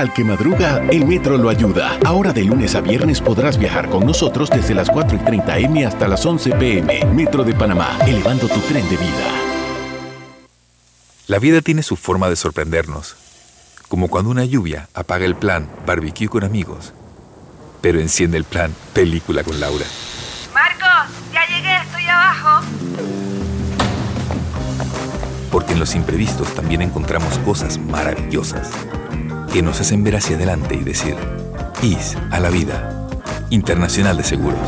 Al que madruga, el metro lo ayuda. Ahora de lunes a viernes podrás viajar con nosotros desde las 4 y 30 M hasta las 11 PM. Metro de Panamá, elevando tu tren de vida. La vida tiene su forma de sorprendernos, como cuando una lluvia apaga el plan barbecue con amigos, pero enciende el plan película con Laura. Marcos, ya llegué, estoy abajo. Porque en los imprevistos también encontramos cosas maravillosas que nos hacen ver hacia adelante y decir, IS a la vida, Internacional de Seguros.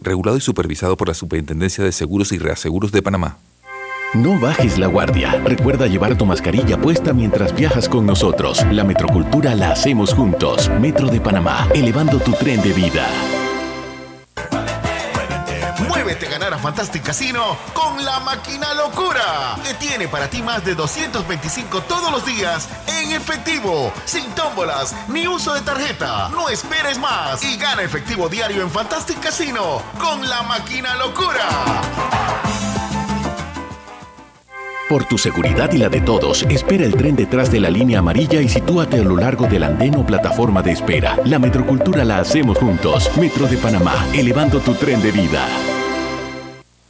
Regulado y supervisado por la Superintendencia de Seguros y Reaseguros de Panamá. No bajes la guardia. Recuerda llevar tu mascarilla puesta mientras viajas con nosotros. La metrocultura la hacemos juntos. Metro de Panamá, elevando tu tren de vida. Fantastic Casino con la máquina locura, que tiene para ti más de 225 todos los días en efectivo, sin tómbolas ni uso de tarjeta. No esperes más y gana efectivo diario en Fantastic Casino con la máquina locura. Por tu seguridad y la de todos, espera el tren detrás de la línea amarilla y sitúate a lo largo del andén o plataforma de espera. La metrocultura la hacemos juntos. Metro de Panamá, elevando tu tren de vida.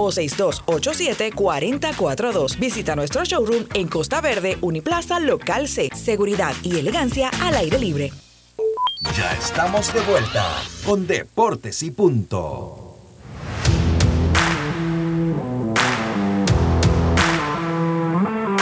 o 6287-4042. Visita nuestro showroom en Costa Verde, Uniplaza, Local C. Seguridad y elegancia al aire libre. Ya estamos de vuelta con Deportes y Punto.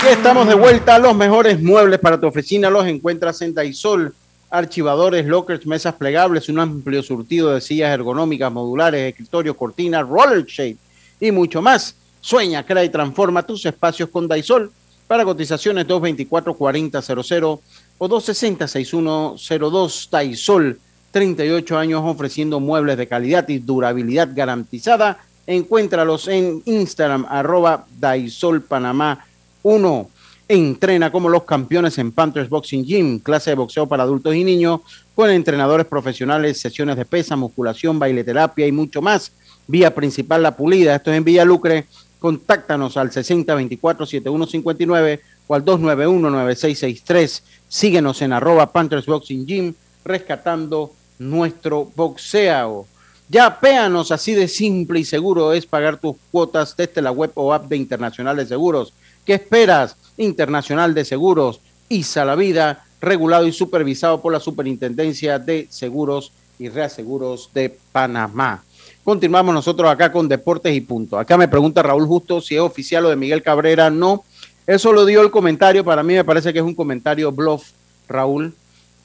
Estamos de vuelta. Los mejores muebles para tu oficina los encuentras en Daisol. Archivadores, lockers, mesas plegables, un amplio surtido de sillas ergonómicas, modulares, escritorios, cortinas, roller shade y mucho más. Sueña, crea y transforma tus espacios con Daisol. Para cotizaciones 224-4000 o 260-6102. Daisol, 38 años ofreciendo muebles de calidad y durabilidad garantizada. Encuéntralos en Instagram, arroba Daisol Panamá 1. Entrena como los campeones en Panthers Boxing Gym, clase de boxeo para adultos y niños, con entrenadores profesionales, sesiones de pesa, musculación, baileterapia y mucho más. Vía principal La Pulida, esto es en Villa Lucre. Contáctanos al 6024-7159 o al 291-9663. Síguenos en arroba Panthers Boxing Gym, rescatando nuestro boxeo. Ya péanos así de simple y seguro es pagar tus cuotas desde la web o app de Internacional de Seguros. ¿Qué esperas? Internacional de Seguros, ISA la Vida, regulado y supervisado por la Superintendencia de Seguros y Reaseguros de Panamá. Continuamos nosotros acá con Deportes y Punto. Acá me pregunta Raúl Justo si es oficial o de Miguel Cabrera. No, eso lo dio el comentario. Para mí me parece que es un comentario bluff, Raúl.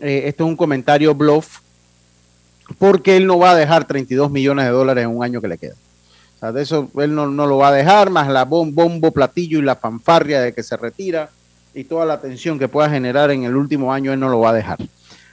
Eh, esto es un comentario bluff porque él no va a dejar 32 millones de dólares en un año que le queda. O sea, de eso él no, no lo va a dejar, más la bom, bombo, platillo y la fanfarria de que se retira y toda la tensión que pueda generar en el último año, él no lo va a dejar.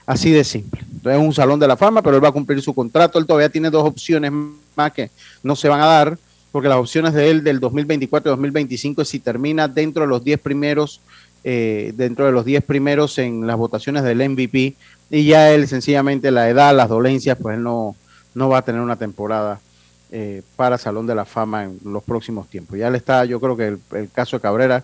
Así de simple. Es un salón de la fama, pero él va a cumplir su contrato. Él todavía tiene dos opciones más que no se van a dar, porque las opciones de él del 2024 y 2025 es si termina dentro de los 10 primeros, eh, dentro de los 10 primeros en las votaciones del MVP, y ya él sencillamente la edad, las dolencias, pues él no, no va a tener una temporada eh, para Salón de la Fama en los próximos tiempos. Ya le está, yo creo que el, el caso de Cabrera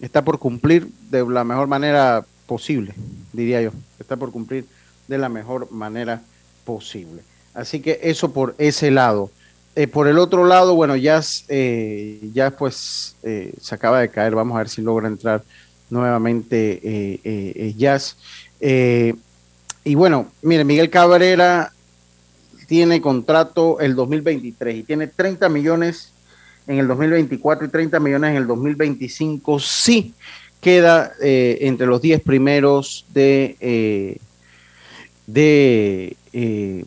está por cumplir de la mejor manera posible, diría yo. Está por cumplir de la mejor manera posible. Así que eso por ese lado. Eh, por el otro lado, bueno, ya, eh, ya pues eh, se acaba de caer. Vamos a ver si logra entrar nuevamente eh, Jazz. Y bueno, mire, Miguel Cabrera tiene contrato el 2023 y tiene 30 millones en el 2024 y 30 millones en el 2025. Sí queda eh, entre los 10 primeros de, eh, de, eh,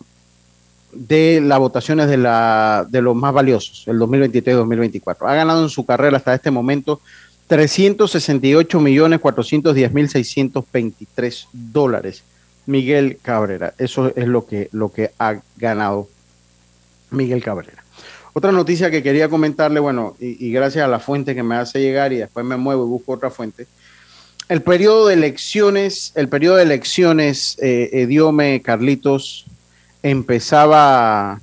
de las votaciones de, la, de los más valiosos, el 2023-2024. Ha ganado en su carrera hasta este momento 368 millones 410 mil 623 dólares. Miguel Cabrera, eso es lo que, lo que ha ganado Miguel Cabrera. Otra noticia que quería comentarle, bueno, y, gracias a la fuente que me hace llegar y después me muevo y busco otra fuente. El periodo de elecciones, el periodo de elecciones, eh, eh, Diome Carlitos, empezaba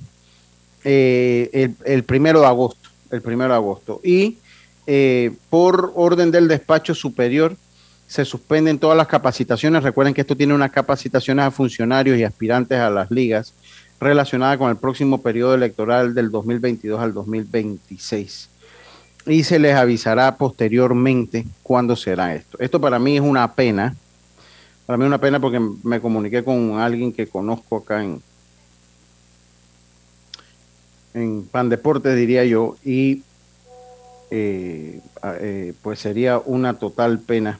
eh, el, el, primero de agosto, el primero de agosto. Y eh, por orden del despacho superior se suspenden todas las capacitaciones. Recuerden que esto tiene unas capacitaciones a funcionarios y aspirantes a las ligas relacionada con el próximo periodo electoral del 2022 al 2026. Y se les avisará posteriormente cuándo será esto. Esto para mí es una pena. Para mí es una pena porque me comuniqué con alguien que conozco acá en, en Pan Deportes, diría yo, y eh, eh, pues sería una total pena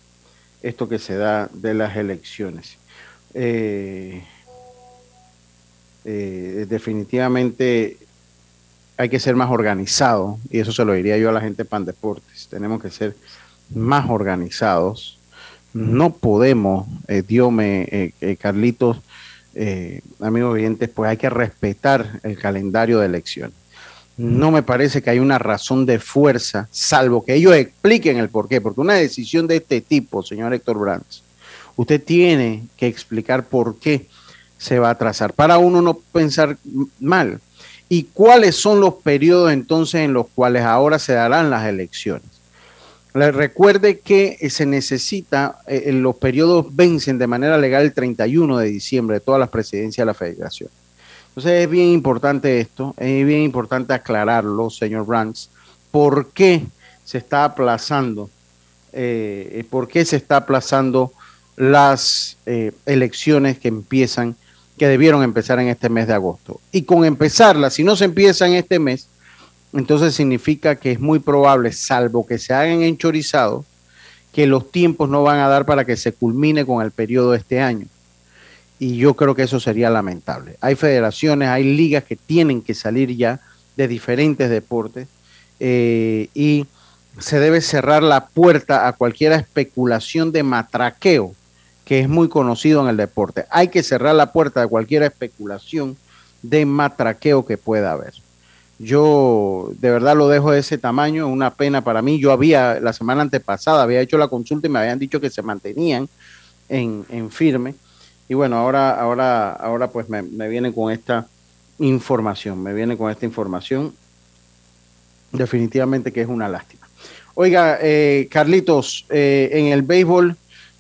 esto que se da de las elecciones. Eh, eh, definitivamente hay que ser más organizado y eso se lo diría yo a la gente de Pan Deportes. Tenemos que ser más organizados. No podemos, eh, Diome, eh, eh, Carlitos, amigos oyentes, pues hay que respetar el calendario de elecciones. No me parece que hay una razón de fuerza, salvo que ellos expliquen el por qué, porque una decisión de este tipo, señor Héctor Brands, usted tiene que explicar por qué se va a trazar, para uno no pensar mal. ¿Y cuáles son los periodos entonces en los cuales ahora se darán las elecciones? Le recuerde que eh, se necesita, eh, los periodos vencen de manera legal el 31 de diciembre de todas las presidencias de la federación. Entonces es bien importante esto, es bien importante aclararlo, señor Brands, por qué se está aplazando, eh, por qué se está aplazando las eh, elecciones que empiezan, que debieron empezar en este mes de agosto. Y con empezarlas, si no se empieza en este mes, entonces significa que es muy probable, salvo que se hagan enchorizados, que los tiempos no van a dar para que se culmine con el periodo de este año. Y yo creo que eso sería lamentable. Hay federaciones, hay ligas que tienen que salir ya de diferentes deportes eh, y se debe cerrar la puerta a cualquier especulación de matraqueo que es muy conocido en el deporte. Hay que cerrar la puerta a cualquier especulación de matraqueo que pueda haber. Yo de verdad lo dejo de ese tamaño, una pena para mí. Yo había, la semana antepasada, había hecho la consulta y me habían dicho que se mantenían en, en firme. Y bueno, ahora, ahora, ahora pues me, vienen con esta información, me viene con esta información. Definitivamente que es una lástima. Oiga, eh, Carlitos, eh, en el béisbol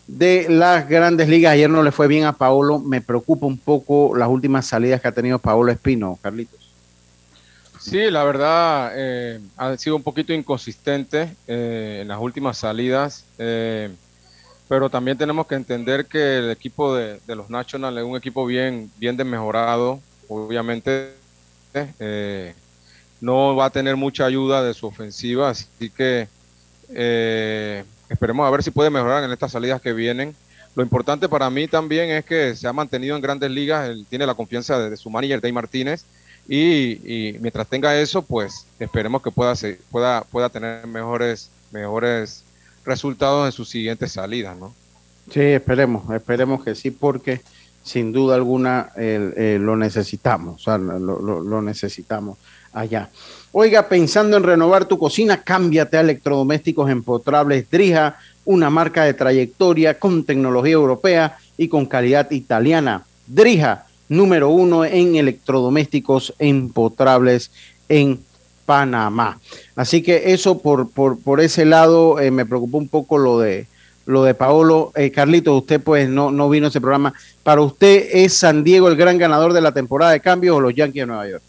de las grandes ligas, ayer no le fue bien a Paolo. Me preocupa un poco las últimas salidas que ha tenido Paolo Espino, Carlitos. Sí, la verdad eh, ha sido un poquito inconsistente eh, en las últimas salidas, eh, pero también tenemos que entender que el equipo de, de los Nationals es un equipo bien, bien desmejorado. Obviamente eh, no va a tener mucha ayuda de su ofensiva, así que esperemos a ver si puede mejorar en estas salidas que vienen. Lo importante para mí también es que se ha mantenido en grandes ligas, él tiene la confianza de, su manager, Dave Martínez, y, mientras tenga eso, pues esperemos que pueda, pueda, pueda tener mejores, mejores resultados en sus siguientes salidas, ¿no? Sí, esperemos, esperemos que sí, porque sin duda alguna eh, lo necesitamos, o sea, lo, necesitamos allá. Oiga, pensando en renovar tu cocina, cámbiate a electrodomésticos empotrables Drija, una marca de trayectoria con tecnología europea y con calidad italiana. Drija número uno en electrodomésticos empotrables en Panamá. Así que eso por, por, ese lado eh, me preocupó un poco lo de lo de Paolo. Eh, Carlito, usted pues no, no vino a ese programa. ¿Para usted es San Diego el gran ganador de la temporada de cambios o los Yankees de Nueva York?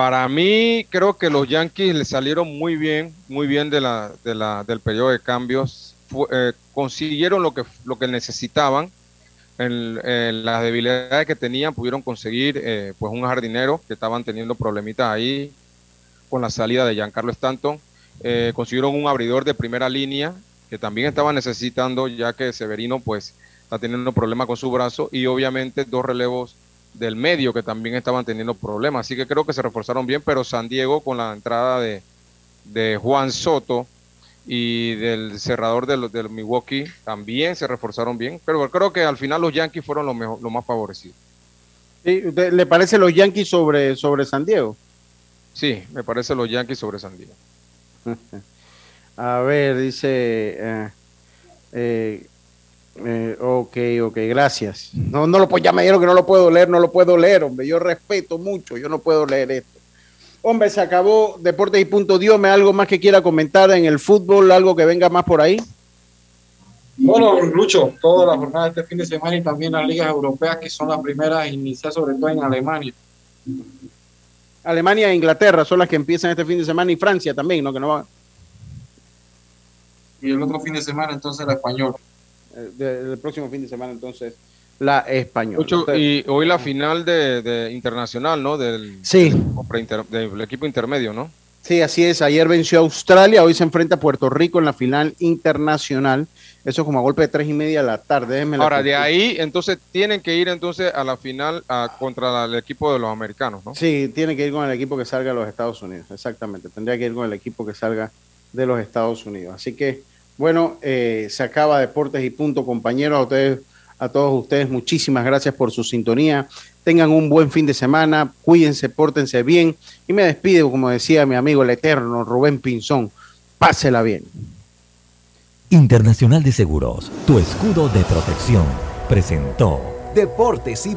Para mí, creo que los Yankees le salieron muy bien, muy bien del periodo de cambios. Eh, consiguieron lo que, lo que necesitaban en, en, las debilidades que tenían pudieron conseguir eh, pues un jardinero que estaban teniendo problemitas ahí con la salida de Giancarlo Stanton. Eh, consiguieron un abridor de primera línea que también estaban necesitando ya que Severino pues está teniendo problemas con su brazo y obviamente dos relevos del medio que también estaban teniendo problemas. Así que creo que se reforzaron bien, pero San Diego con la entrada de, de Juan Soto y del cerrador del, del, Milwaukee también se reforzaron bien, pero creo que al final los Yankees fueron los mejor, lo más favorecidos. ¿Le parece los Yankees sobre, sobre San Diego? Sí, me parece los Yankees sobre San Diego. A ver, dice, eh, eh, eh, ok, ok, gracias. No, no lo puedo, ya me dijeron que no lo puedo leer, no lo puedo leer, hombre, yo respeto mucho, yo no puedo leer esto. Hombre, se acabó Deportes y Punto Dios. ¿Me algo más que quiera comentar en el fútbol? ¿Algo que venga más por ahí? Bueno, Lucho, toda la jornada de este fin de semana y también las ligas europeas que son las primeras a iniciar, sobre todo en Alemania. Alemania e Inglaterra son las que empiezan este fin de semana y Francia también, ¿no? Que no va. Y el otro fin de semana, entonces, la española. El, el próximo fin de semana, entonces, la española. Ocho, y hoy la final de, de internacional, ¿no? Del, sí. Del, del, equipo intermedio, ¿no? Sí, así es. Ayer venció a Australia, hoy se enfrenta a Puerto Rico en la final internacional. Eso como a golpe de tres y media de la tarde. Déjenme Ahora, la de ahí, entonces, tienen que ir entonces a la final a, contra el equipo de los americanos, ¿no? Sí, tiene que ir con el equipo que salga a los Estados Unidos, exactamente. Tendría que ir con el equipo que salga de los Estados Unidos. Así que, bueno, eh, se acaba Deportes y Punto, compañeros. A, ustedes, a todos ustedes, muchísimas gracias por su sintonía. Tengan un buen fin de semana, cuídense, pórtense bien. Y me despido, como decía mi amigo el eterno Rubén Pinzón. Pásela bien. Internacional de Seguros, tu escudo de protección, presentó Deportes y